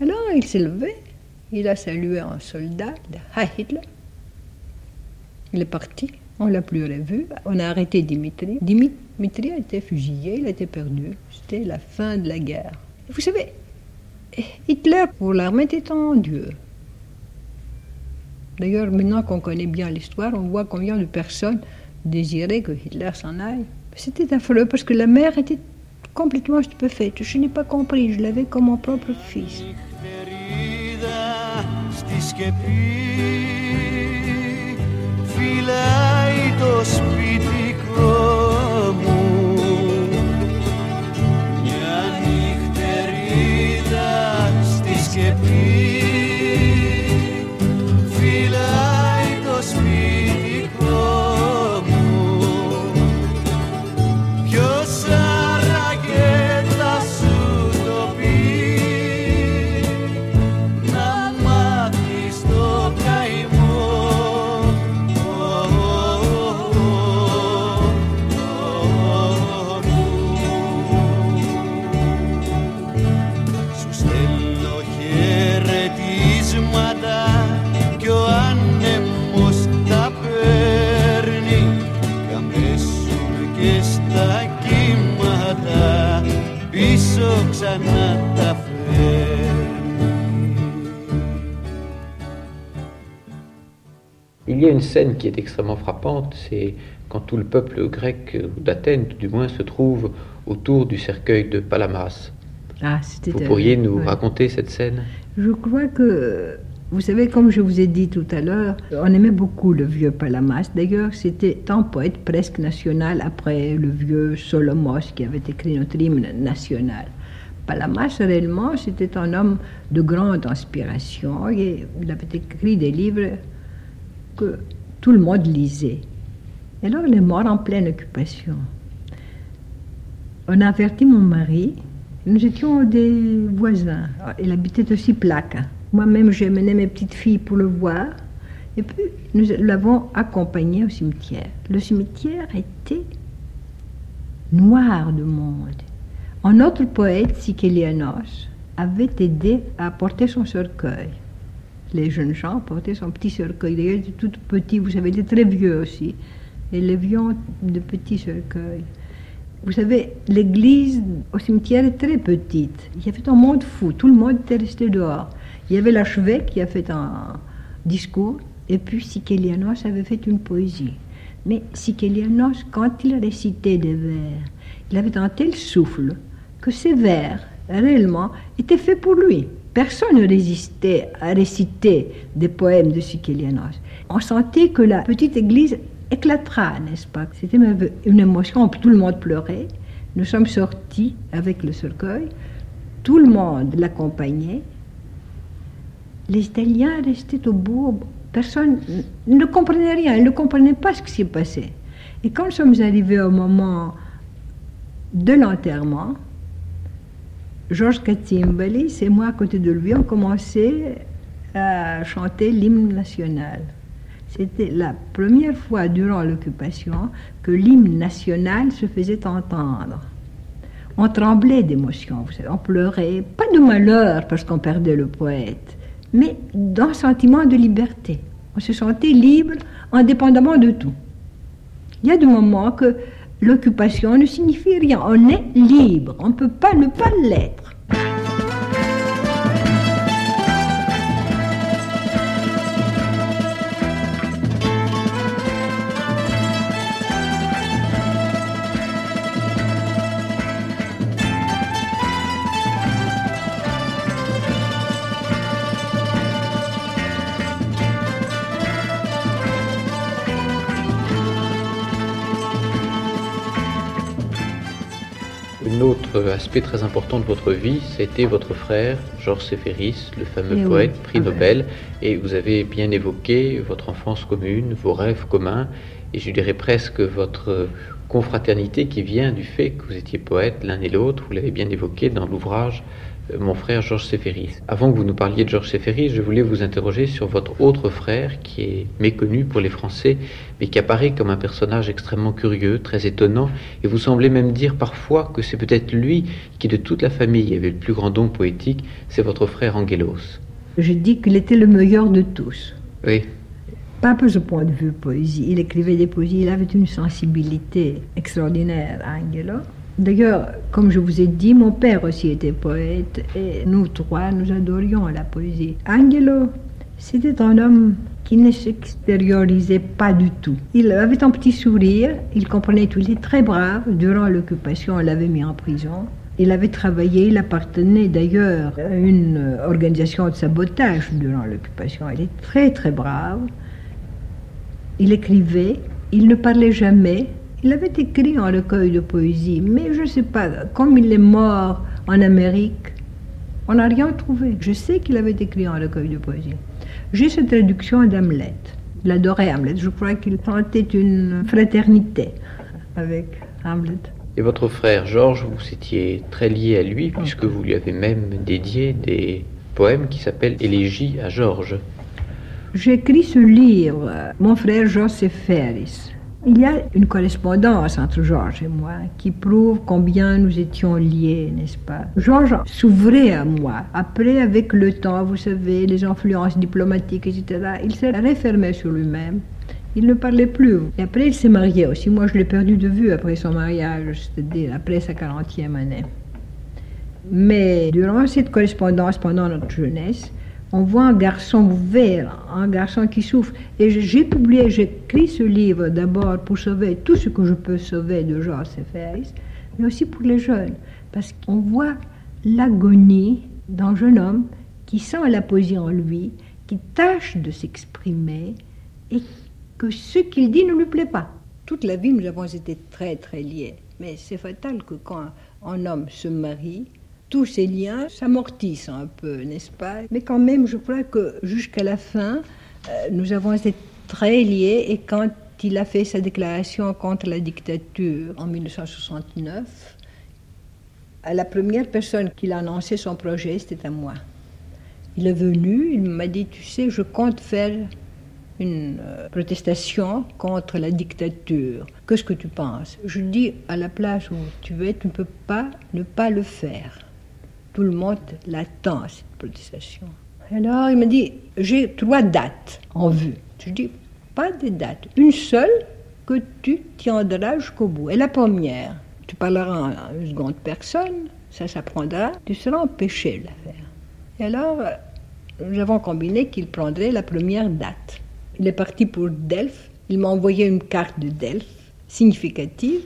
S6: Alors il s'est levé, il a salué un soldat, Hi Hitler. Il est parti, on l'a plus revu, on a arrêté Dimitri. Dimitri a été fusillé, il a été perdu. C'était la fin de la guerre. Vous savez, Hitler, pour l'armée, était un dieu. D'ailleurs, maintenant qu'on connaît bien l'histoire, on voit combien de personnes désiraient que Hitler s'en aille. C'était affreux parce que la mère était complètement stupéfaite. Je n'ai pas compris, je l'avais comme mon propre fils.
S8: Il y a une scène qui est extrêmement frappante, c'est quand tout le peuple grec d'Athènes, du moins, se trouve autour du cercueil de Palamas.
S6: Ah, c'était
S8: Vous pourriez nous
S6: ouais.
S8: raconter cette scène?
S6: Je crois que, vous savez, comme je vous ai dit tout à l'heure, on aimait beaucoup le vieux Palamas. D'ailleurs, c'était un poète presque national après le vieux Solomos qui avait écrit notre hymne national. Palamas, réellement, c'était un homme de grande inspiration il avait écrit des livres que tout le monde lisait. Et alors, il est mort en pleine occupation. On a averti mon mari. Nous étions des voisins. Il habitait aussi Plaque. Moi-même, j'ai mené mes petites filles pour le voir. Et puis, nous l'avons accompagné au cimetière. Le cimetière était noir de monde. Un autre poète, Sikelianos, avait aidé à porter son cercueil. Les jeunes gens portaient son petit cercueil. D'ailleurs, tout petit, vous savez, il était très vieux aussi. Et les vieux de petits cercueils. Vous savez, l'église au cimetière est très petite. Il y avait un monde fou, tout le monde était resté dehors. Il y avait l'archevêque qui a fait un discours, et puis Sikelianos avait fait une poésie. Mais Sikelianos, quand il récitait des vers, il avait un tel souffle que ces vers, réellement, étaient faits pour lui. Personne ne résistait à réciter des poèmes de Sikelianos. On sentait que la petite église éclatera, n'est-ce pas? C'était une émotion, tout le monde pleurait. Nous sommes sortis avec le cercueil, tout le monde l'accompagnait. Les Italiens restaient au bout, personne ne comprenait rien, ils ne comprenaient pas ce qui s'est passé. Et quand nous sommes arrivés au moment de l'enterrement, Georges Katsimbali, c'est moi à côté de lui, on commençait à chanter l'hymne national. C'était la première fois durant l'occupation que l'hymne national se faisait entendre. On tremblait d'émotion, on pleurait, pas de malheur parce qu'on perdait le poète, mais d'un sentiment de liberté. On se sentait libre indépendamment de tout. Il y a des moments que l'occupation ne signifie rien, on est libre, on ne peut pas ne pas l'être.
S8: Autre aspect très important de votre vie, c'était votre frère, Georges Séphéris, le fameux
S6: Eh oui,
S8: poète, prix
S6: ah.
S8: Nobel. Et vous avez bien évoqué votre enfance commune, vos rêves communs, et je dirais presque votre confraternité qui vient du fait que vous étiez poète l'un et l'autre. Vous l'avez bien évoqué dans l'ouvrage Mon frère Georges Séphéris. Avant que vous nous parliez de Georges Séphéris, je voulais vous interroger sur votre autre frère qui est méconnu pour les Français, mais qui apparaît comme un personnage extrêmement curieux, très étonnant, et vous semblez même dire parfois que c'est peut-être lui qui, de toute la famille, avait le plus grand don poétique, c'est votre frère Angelos.
S6: Je dis qu'il était le meilleur de tous.
S8: Oui,
S6: Pas pour ce point de vue poésie. Il écrivait des poésies, il avait une sensibilité extraordinaire, Angelo. D'ailleurs, comme je vous ai dit, mon père aussi était poète et nous trois, nous adorions la poésie. Angelo, c'était un homme qui ne s'extériorisait pas du tout. Il avait un petit sourire, il comprenait tout, il était très brave. Durant l'occupation, on l'avait mis en prison. Il avait travaillé, il appartenait d'ailleurs à une organisation de sabotage durant l'occupation. Il est très très brave. Il écrivait, il ne parlait jamais. Il avait écrit un recueil de poésie, mais je ne sais pas, comme il est mort en Amérique, on n'a rien trouvé. Je sais qu'il avait écrit un recueil de poésie. J'ai cette traduction d'Hamlet. Il adorait Hamlet. Je crois qu'il sentait une fraternité avec Hamlet.
S8: Et votre frère Georges, vous étiez très lié à lui, puisque vous lui avez même dédié des poèmes qui s'appellent Élégie à Georges.
S6: J'ai écrit ce livre, mon frère Joseph Ferris. Il y a une correspondance entre Georges et moi qui prouve combien nous étions liés, n'est-ce pas? Georges s'ouvrait à moi. Après, avec le temps, vous savez, les influences diplomatiques, etc., il s'est refermé sur lui-même. Il ne parlait plus. Et après, il s'est marié aussi. Moi, je l'ai perdu de vue après son mariage, c'est-à-dire après sa 40e année. Mais durant cette correspondance, pendant notre jeunesse, on voit un garçon vert, un garçon qui souffre. Et j'ai publié, j'ai écrit ce livre d'abord pour sauver tout ce que je peux sauver de Georges Seferis, mais aussi pour les jeunes, parce qu'on voit l'agonie d'un jeune homme qui sent la poésie en lui, qui tâche de s'exprimer et que ce qu'il dit ne lui plaît pas. Toute la vie, nous avons été très très liés. Mais c'est fatal que quand un homme se marie, tous ces liens s'amortissent un peu, n'est-ce pas? Mais quand même, je crois que jusqu'à la fin, euh, nous avons été très liés et quand il a fait sa déclaration contre la dictature en 1969, la première personne qui a annoncé son projet, c'était à moi. Il est venu, il m'a dit, tu sais, je compte faire une euh, protestation contre la dictature. Qu'est-ce que tu penses? Je dis, à la place où tu es, tu ne peux pas ne pas le faire. Tout le monde l'attend, cette protestation. Alors il m'a dit, j'ai trois dates en vue. Je dis, pas de dates, une seule que tu tiendras jusqu'au bout. Et la première, tu parleras à une seconde personne, ça s'apprendra, tu seras empêché de la faire. Et alors, nous avons combiné qu'il prendrait la première date. Il est parti pour Delphes, il m'a envoyé une carte de Delphes significative,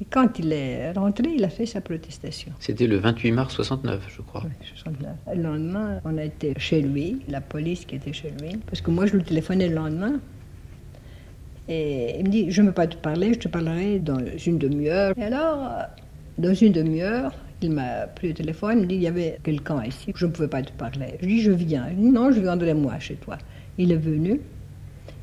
S6: et quand il est rentré, il a fait sa protestation.
S8: C'était le 28 mars 69, je crois.
S6: Oui, 69. Le lendemain, on a été chez lui, la police qui était chez lui, parce que moi, je lui téléphonais le lendemain. Et il me dit, je ne veux pas te parler, je te parlerai dans une demi-heure. Et alors, dans une demi-heure, il m'a pris le téléphone, il me dit, il y avait quelqu'un ici, je ne pouvais pas te parler. Je dis, je viens. Il dit, non, je viendrai moi chez toi. Il est venu,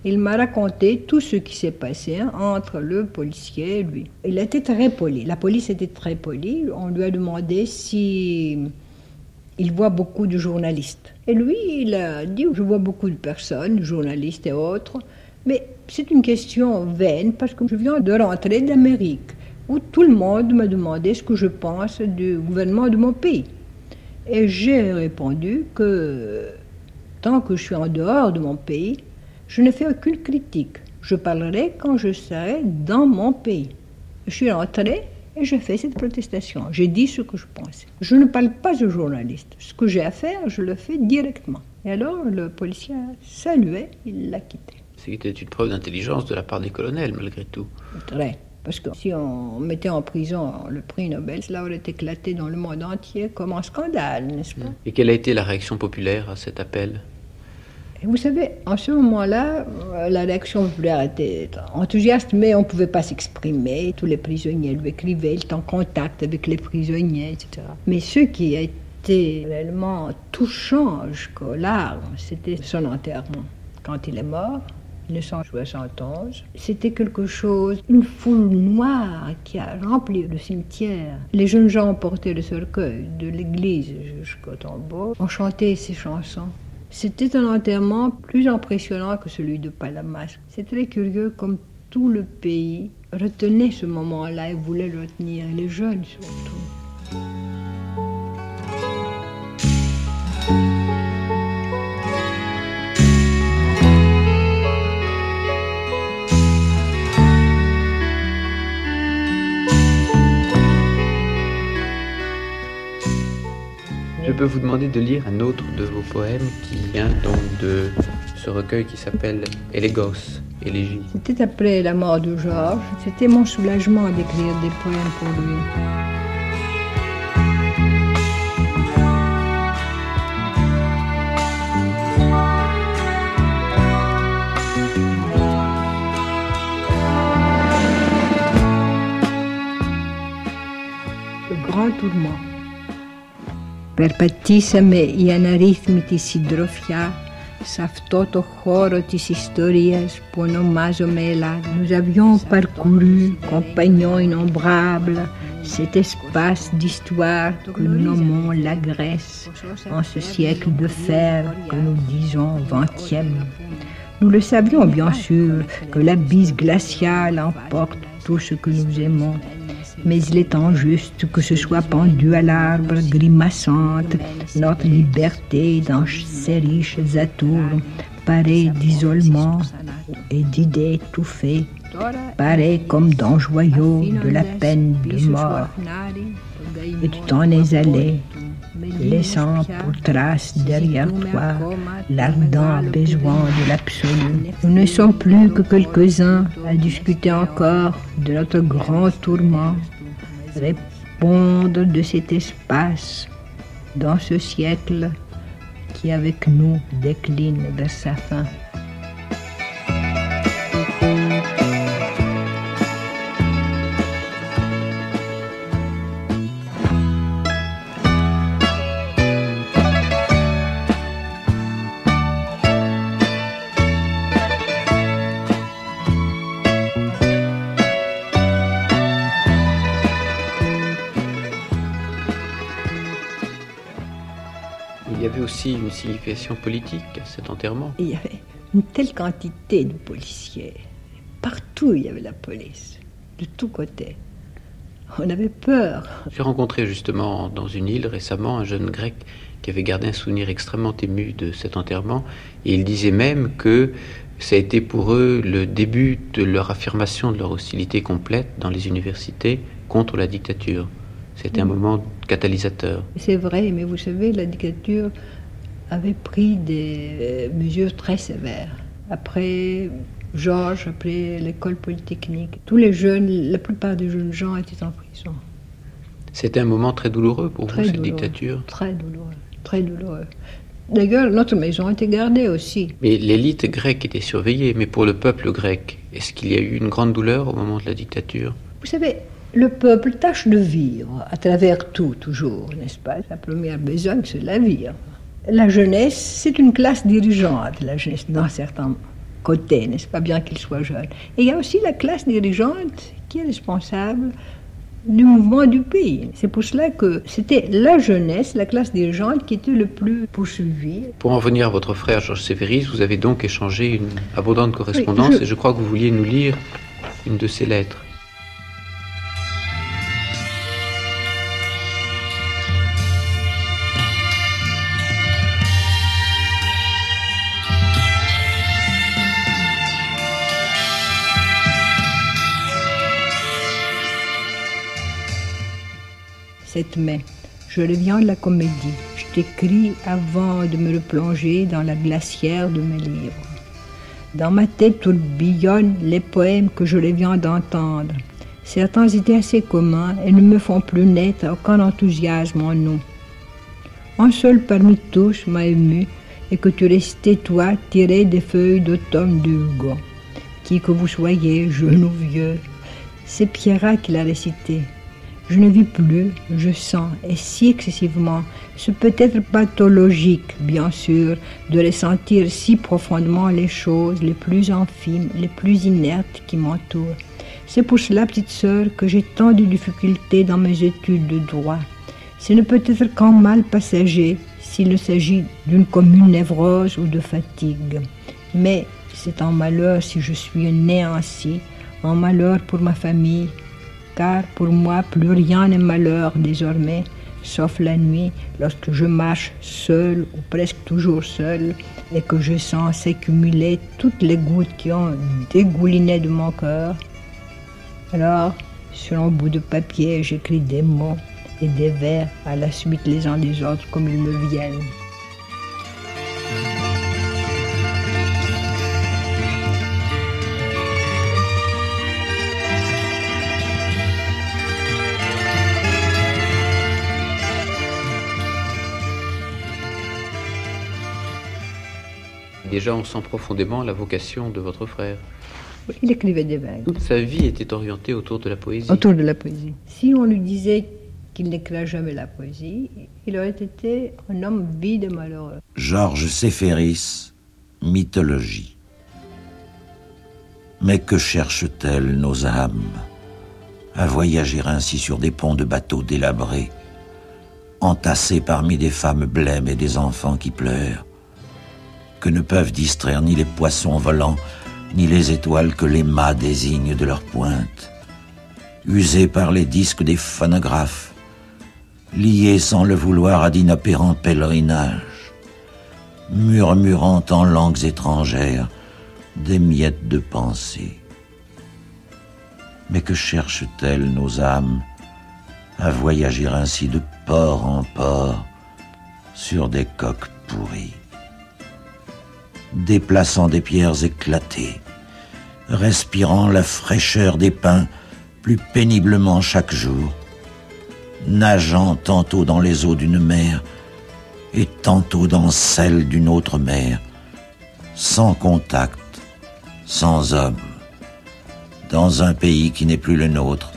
S6: il m'a raconté tout ce qui s'est passé entre le policier et lui. Il était très poli. La police était très polie. On lui a demandé si il voit beaucoup de journalistes. Et lui, il a dit Je vois beaucoup de personnes, journalistes et autres, mais c'est une question vaine parce que je viens de rentrer d'Amérique où tout le monde m'a demandé ce que je pense du gouvernement de mon pays. Et j'ai répondu que tant que je suis en dehors de mon pays, je ne fais aucune critique. Je parlerai quand je serai dans mon pays. Je suis rentré et j'ai fait cette protestation. J'ai dit ce que je pensais. Je ne parle pas aux journalistes. Ce que j'ai à faire, je le fais directement. Et alors, le policier a salué, il l'a quitté.
S8: C'était une preuve d'intelligence de la part des colonels, malgré tout.
S6: Très. Parce que si on mettait en prison le prix Nobel, cela aurait éclaté dans le monde entier comme un scandale, n'est-ce pas?
S8: Et quelle a été la réaction populaire à cet appel?
S6: Vous savez, en ce moment-là, la réaction populaire était enthousiaste, mais on ne pouvait pas s'exprimer. Tous les prisonniers lui écrivaient, il était en contact avec les prisonniers, etc. Mais ce qui a été réellement touchant jusqu'aux larmes, c'était son enterrement. Quand il est mort, 1971, c'était quelque chose, une foule noire qui a rempli le cimetière. Les jeunes gens ont porté le cercueil de l'église jusqu'au tombeau, ont chanté ces chansons. C'était un enterrement plus impressionnant que celui de Palamas. C'est très curieux comme tout le pays retenait ce moment-là et voulait le retenir, les jeunes surtout.
S8: Je peux vous demander de lire un autre de vos poèmes qui vient donc de ce recueil qui s'appelle Elégos, élégie.
S6: C'était après la mort de Georges. C'était mon soulagement d'écrire des poèmes pour lui. Le grand tourment. Περπατήσαμε οι αναρρύθμιτοι συντροφιά σε αυτό το χώρο της ιστορίας που ονομάζομαι Ελλάδα. Nous avions parcouru, compagnons innombrables, cet espace d'histoire que nous nommons la Grèce, en ce siècle de fer que nous disons vingtième. Nous le savions bien sûr que l'abysse glaciale emporte tout ce que nous aimons mais il est injuste que ce soit pendu à l'arbre grimaçante notre liberté dans ces riches atours, pareil d'isolement et d'idées étouffées, pareil comme d'un joyau de la peine de mort. Et tu t'en es allé, laissant pour trace derrière toi l'ardent besoin de l'absolu. Nous ne sommes plus que quelques-uns à discuter encore de notre grand tourment, répondre de cet espace dans ce siècle qui avec nous décline vers sa fin.
S8: Une signification politique à cet enterrement.
S6: Il y avait une telle quantité de policiers. Partout, il y avait la police, de tous côtés. On avait peur.
S8: J'ai rencontré justement dans une île récemment un jeune grec qui avait gardé un souvenir extrêmement ému de cet enterrement. Et il disait même que ça a été pour eux le début de leur affirmation de leur hostilité complète dans les universités contre la dictature. C'était un mm. moment catalysateur.
S6: C'est vrai, mais vous savez, la dictature avait pris des mesures très sévères. Après Georges, après l'école polytechnique, tous les jeunes, la plupart des jeunes gens étaient en prison.
S8: C'était un moment très douloureux pour vous, cette dictature
S6: Très douloureux, très douloureux. D'ailleurs, notre maison était gardée aussi.
S8: Mais l'élite grecque était surveillée, mais pour le peuple grec, est-ce qu'il y a eu une grande douleur au moment de la dictature?
S6: Vous savez, le peuple tâche de vivre à travers tout, toujours, n'est-ce pas? Sa première besogne, c'est la vie. La jeunesse, c'est une classe dirigeante, la jeunesse, dans certains côtés, n'est-ce pas, bien qu'il soit jeune. Et il y a aussi la classe dirigeante qui est responsable du mouvement du pays. C'est pour cela que c'était la jeunesse, la classe dirigeante, qui était le plus poursuivie.
S8: Pour en venir à votre frère Georges Sévéris, vous avez donc échangé une abondante correspondance et je crois que vous vouliez nous lire une de ses lettres.
S6: Je reviens de la comédie. Je t'écris avant de me replonger dans la glacière de mes livres. Dans ma tête tourbillonnent les poèmes que je reviens d'entendre. Certains étaient assez communs et ne me font plus naître aucun enthousiasme en nous. Un seul parmi tous m'a ému et que tu restais toi tiré des feuilles d'automne de. Qui que vous soyez, jeune ou vieux, c'est Pierrat qui l'a récité. Je ne vis plus, je sens, et si excessivement, ce peut être pathologique, bien sûr, de ressentir si profondément les choses les plus infimes, les plus inertes qui m'entourent. C'est pour cela, petite sœur, que j'ai tant de difficultés dans mes études de droit. Ce ne peut être qu'un mal passager s'il s'agit d'une commune névrose ou de fatigue. Mais c'est un malheur si je suis né ainsi, un malheur pour ma famille, car pour moi plus rien n'est malheur désormais, sauf la nuit, lorsque je marche seul ou presque toujours seul, et que je sens s'accumuler toutes les gouttes qui ont dégouliné de mon cœur. Alors, sur un bout de papier, j'écris des mots et des vers à la suite les uns des autres comme ils me viennent.
S8: Déjà, on sent profondément la vocation de votre frère.
S6: Il écrivait des vers.
S8: Toute sa vie était orientée autour de la poésie.
S6: Autour de la poésie. Si on lui disait qu'il n'écrirait jamais la poésie, il aurait été un homme vide et malheureux.
S11: Georges Séphéris, mythologie. Mais que cherchent-elles nos âmes à voyager ainsi sur des ponts de bateaux délabrés, entassés parmi des femmes blêmes et des enfants qui pleurent? Que ne peuvent distraire ni les poissons volants, ni les étoiles que les mâts désignent de leur pointe, usés par les disques des phonographes, liés sans le vouloir à d'inopérants pèlerinages, murmurant en langues étrangères des miettes de pensée. Mais que cherchent-elles nos âmes à voyager ainsi de port en port, sur des coques pourries, déplaçant des pierres éclatées, respirant la fraîcheur des pins plus péniblement chaque jour, nageant tantôt dans les eaux d'une mer et tantôt dans celles d'une autre mer, sans contact, sans homme, dans un pays qui n'est plus le nôtre,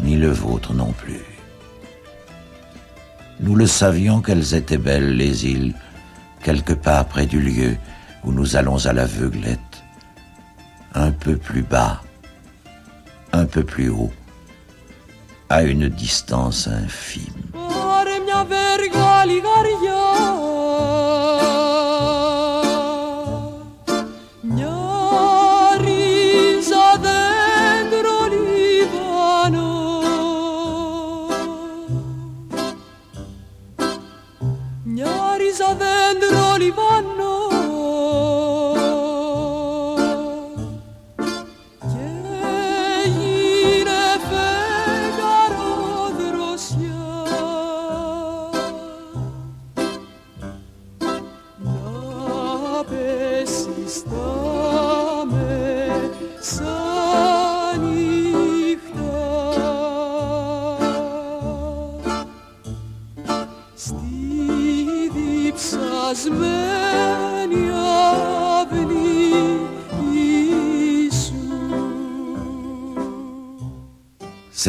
S11: ni le vôtre non plus. Nous le savions qu'elles étaient belles, les îles, quelque part près du lieu où nous allons à l'aveuglette, un peu plus bas, un peu plus haut, à une distance infime.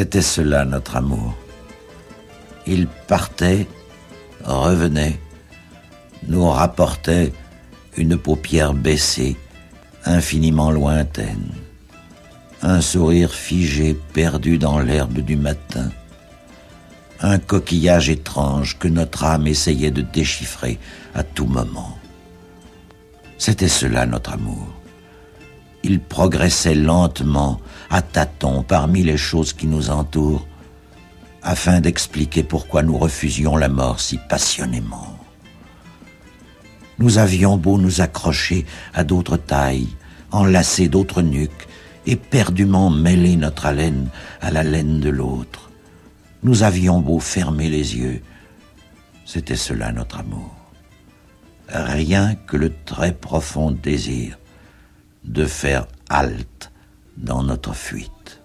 S11: C'était cela notre amour. Il partait, revenait, nous rapportait une paupière baissée, infiniment lointaine, un sourire figé perdu dans l'herbe du matin, un coquillage étrange que notre âme essayait de déchiffrer à tout moment. C'était cela notre amour. Il progressait lentement, à tâtons, parmi les choses qui nous entourent, afin d'expliquer pourquoi nous refusions la mort si passionnément. Nous avions beau nous accrocher à d'autres tailles, enlacer d'autres nuques, éperdument mêler notre haleine à la laine de l'autre. Nous avions beau fermer les yeux, c'était cela notre amour. Rien que le très profond désir de faire halte dans notre fuite.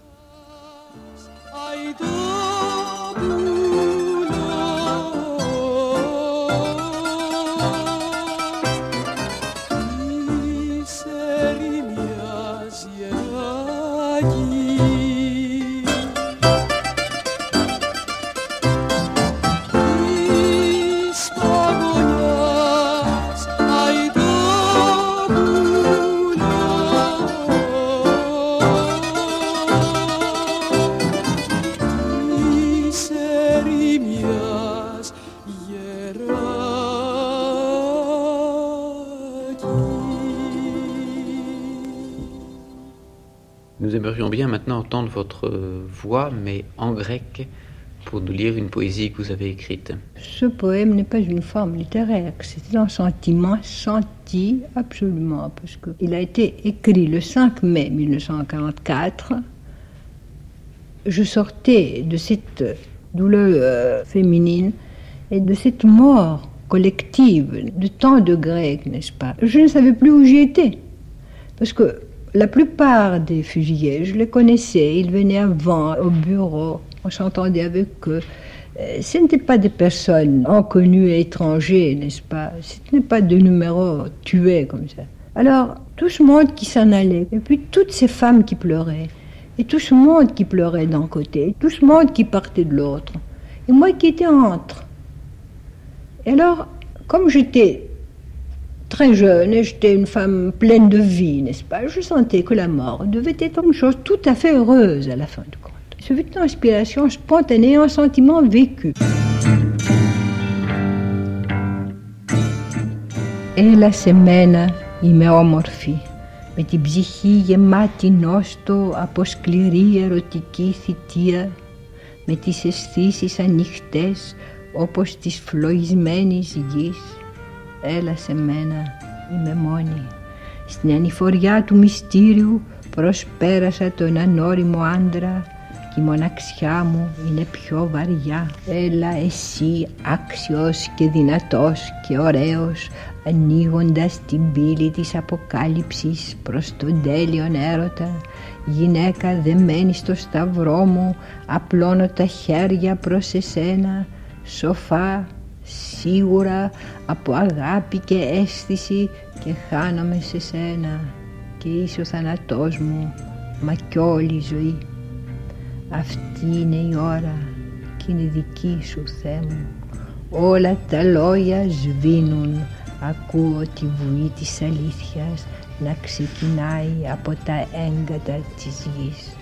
S8: Bien maintenant entendre votre voix, mais en grec, pour nous lire une poésie que vous avez écrite.
S6: Ce poème n'est pas une forme littéraire, c'est un sentiment senti absolument, parce qu'il a été écrit le 5 mai 1944. Je sortais de cette douleur euh, féminine et de cette mort collective de tant de Grecs, n'est-ce pas? Je ne savais plus où j'étais. Parce que la plupart des fusillés, je les connaissais, ils venaient avant au bureau, on s'entendait avec eux. Euh, ce n'étaient pas des personnes inconnues et étrangers, n'est-ce pas? Ce n'étaient pas de numéros tués comme ça. Alors, tout ce monde qui s'en allait, et puis toutes ces femmes qui pleuraient, et tout ce monde qui pleurait d'un côté, et tout ce monde qui partait de l'autre, et moi qui étais entre. Et alors, comme j'étais très jeune et j'étais une femme pleine de vie, n'est-ce pas Je sentais que la mort devait être une chose tout à fait heureuse à la fin du compte. Ce fut une inspiration spontanée, un sentiment vécu. Έλα σε μένα, είμαι όμορφη, με την ψυχή γεμάτη νόστο από σκληρή ερωτική θητεία, με τις αισθήσει ανοιχτές όπως της φλοισμένης γης. Έλα σε μένα, είμαι μόνη. Στην ανηφοριά του μυστήριου προσπέρασα τον ανώριμο άντρα η μοναξιά μου είναι πιο βαριά. Έλα εσύ άξιος και δυνατός και ωραίος ανοίγοντας την πύλη της αποκάλυψης προς τον τέλειον έρωτα γυναίκα δεμένη στο σταυρό μου απλώνω τα χέρια προς εσένα σοφά σίγουρα από αγάπη και αίσθηση και χάνομαι σε σένα και είσαι ο θανατός μου μα κι όλη η ζωή. Αυτή είναι η ώρα και είναι δική σου Θεέ μου. Όλα τα λόγια σβήνουν. Ακούω τη βουή της αλήθειας να ξεκινάει από τα έγκατα της γης.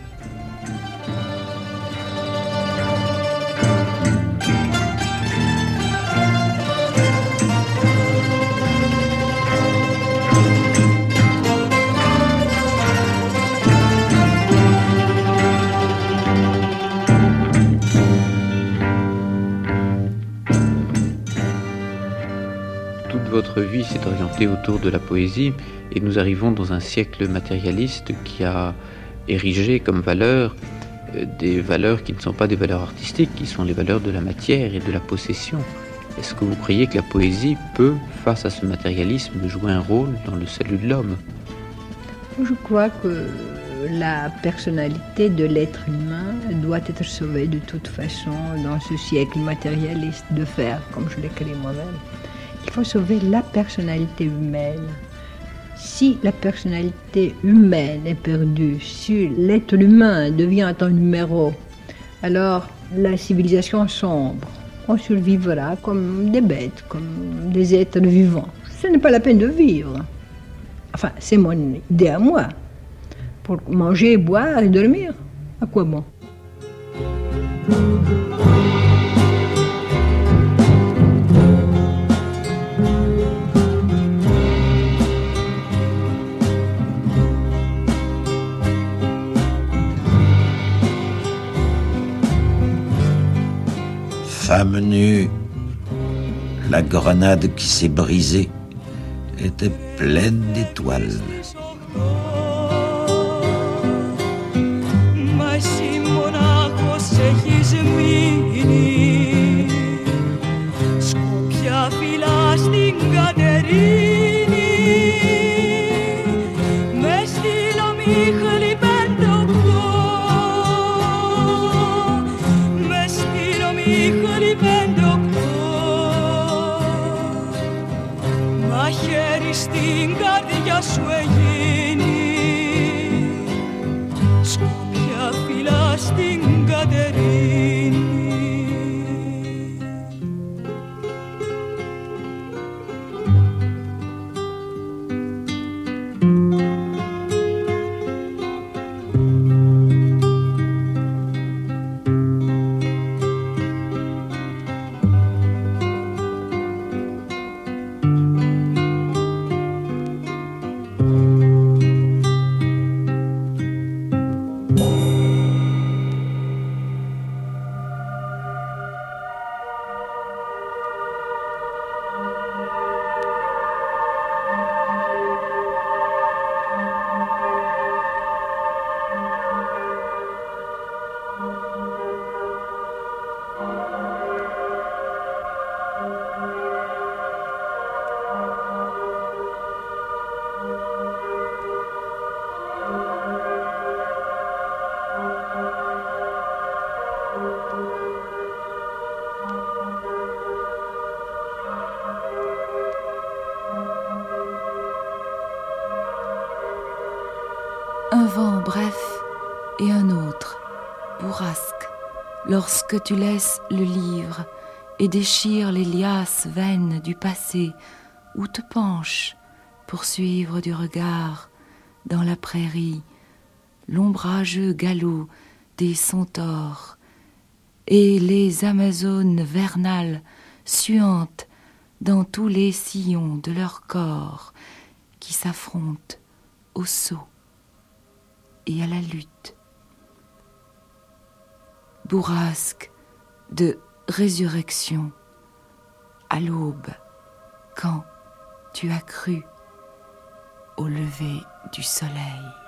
S8: Votre vie s'est orientée autour de la poésie et nous arrivons dans un siècle matérialiste qui a érigé comme valeur euh, des valeurs qui ne sont pas des valeurs artistiques, qui sont les valeurs de la matière et de la possession. Est-ce que vous croyez que la poésie peut, face à ce matérialisme, jouer un rôle dans le salut de l'homme?
S6: Je crois que la personnalité de l'être humain doit être sauvée de toute façon dans ce siècle matérialiste de faire, comme je l'écris moi-même. Il faut sauver la personnalité humaine. Si la personnalité humaine est perdue, si l'être humain devient un numéro, alors la civilisation sombre. On survivra comme des bêtes, comme des êtres vivants. Ce n'est pas la peine de vivre. Enfin, c'est mon idée à moi. Pour manger, boire et dormir, à quoi bon?
S7: Femme nue. La grenade qui s'est brisée était pleine d'étoiles.
S2: Un lorsque tu laisses le livre et déchires les liasses vaines du passé ou te penches pour suivre du regard dans la prairie l'ombrageux galop des centaures et les amazones vernales suantes dans tous les sillons de leur corps qui s'affrontent au saut et à la lutte. Bourrasque de résurrection à l'aube, quand tu as cru au lever du soleil.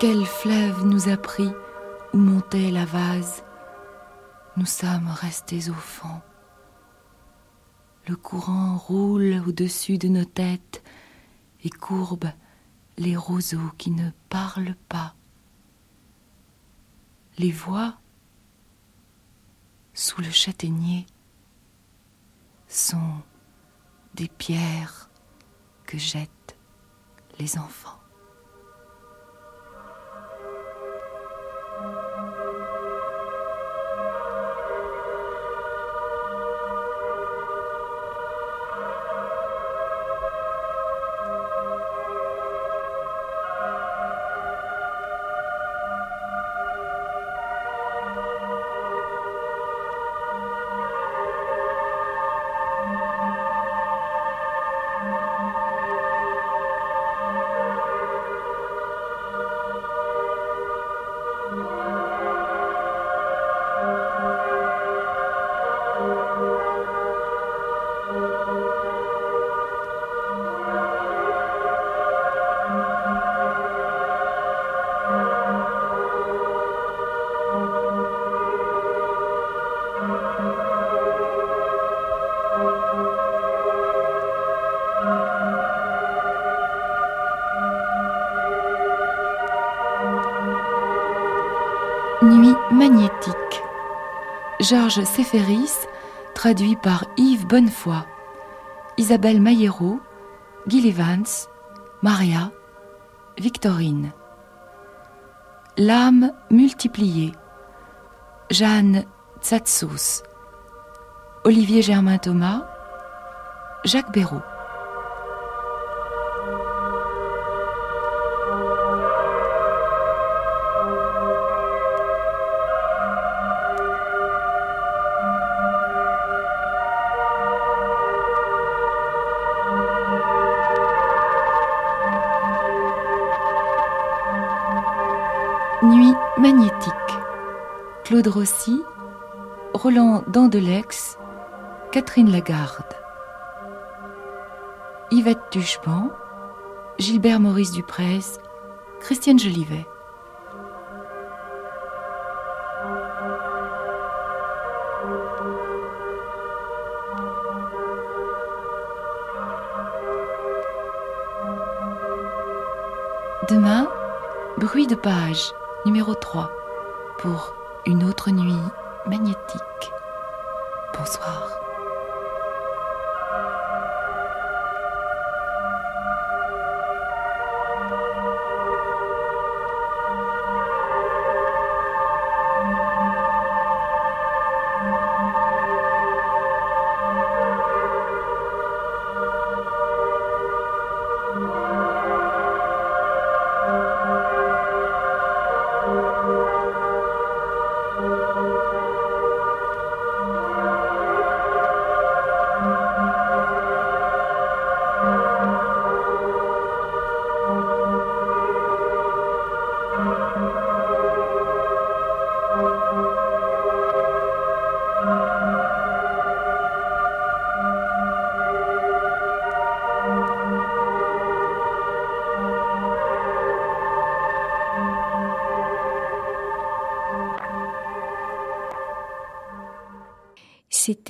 S2: Quel fleuve nous a pris où montait la vase Nous sommes restés au fond. Le courant roule au-dessus de nos têtes et courbe les roseaux qui ne parlent pas. Les voix sous le châtaignier sont des pierres que jettent les enfants. Georges Séferis, traduit par Yves Bonnefoy. Isabelle Maillero, Guy Evans, Maria, Victorine. L'âme multipliée. Jeanne Tsatsos. Olivier Germain Thomas. Jacques Béraud. Claude Rossi, Roland Dandelex, Catherine Lagarde. Yvette Tuchpan, Gilbert Maurice Duprez, Christiane Jolivet. Demain, bruit de page numéro 3 pour une autre nuit magnétique. Bonsoir.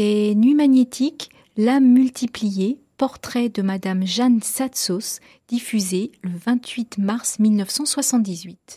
S7: C'était Nuit magnétique, l'âme multipliée, portrait de Madame Jeanne Satsos, diffusé le 28 mars 1978.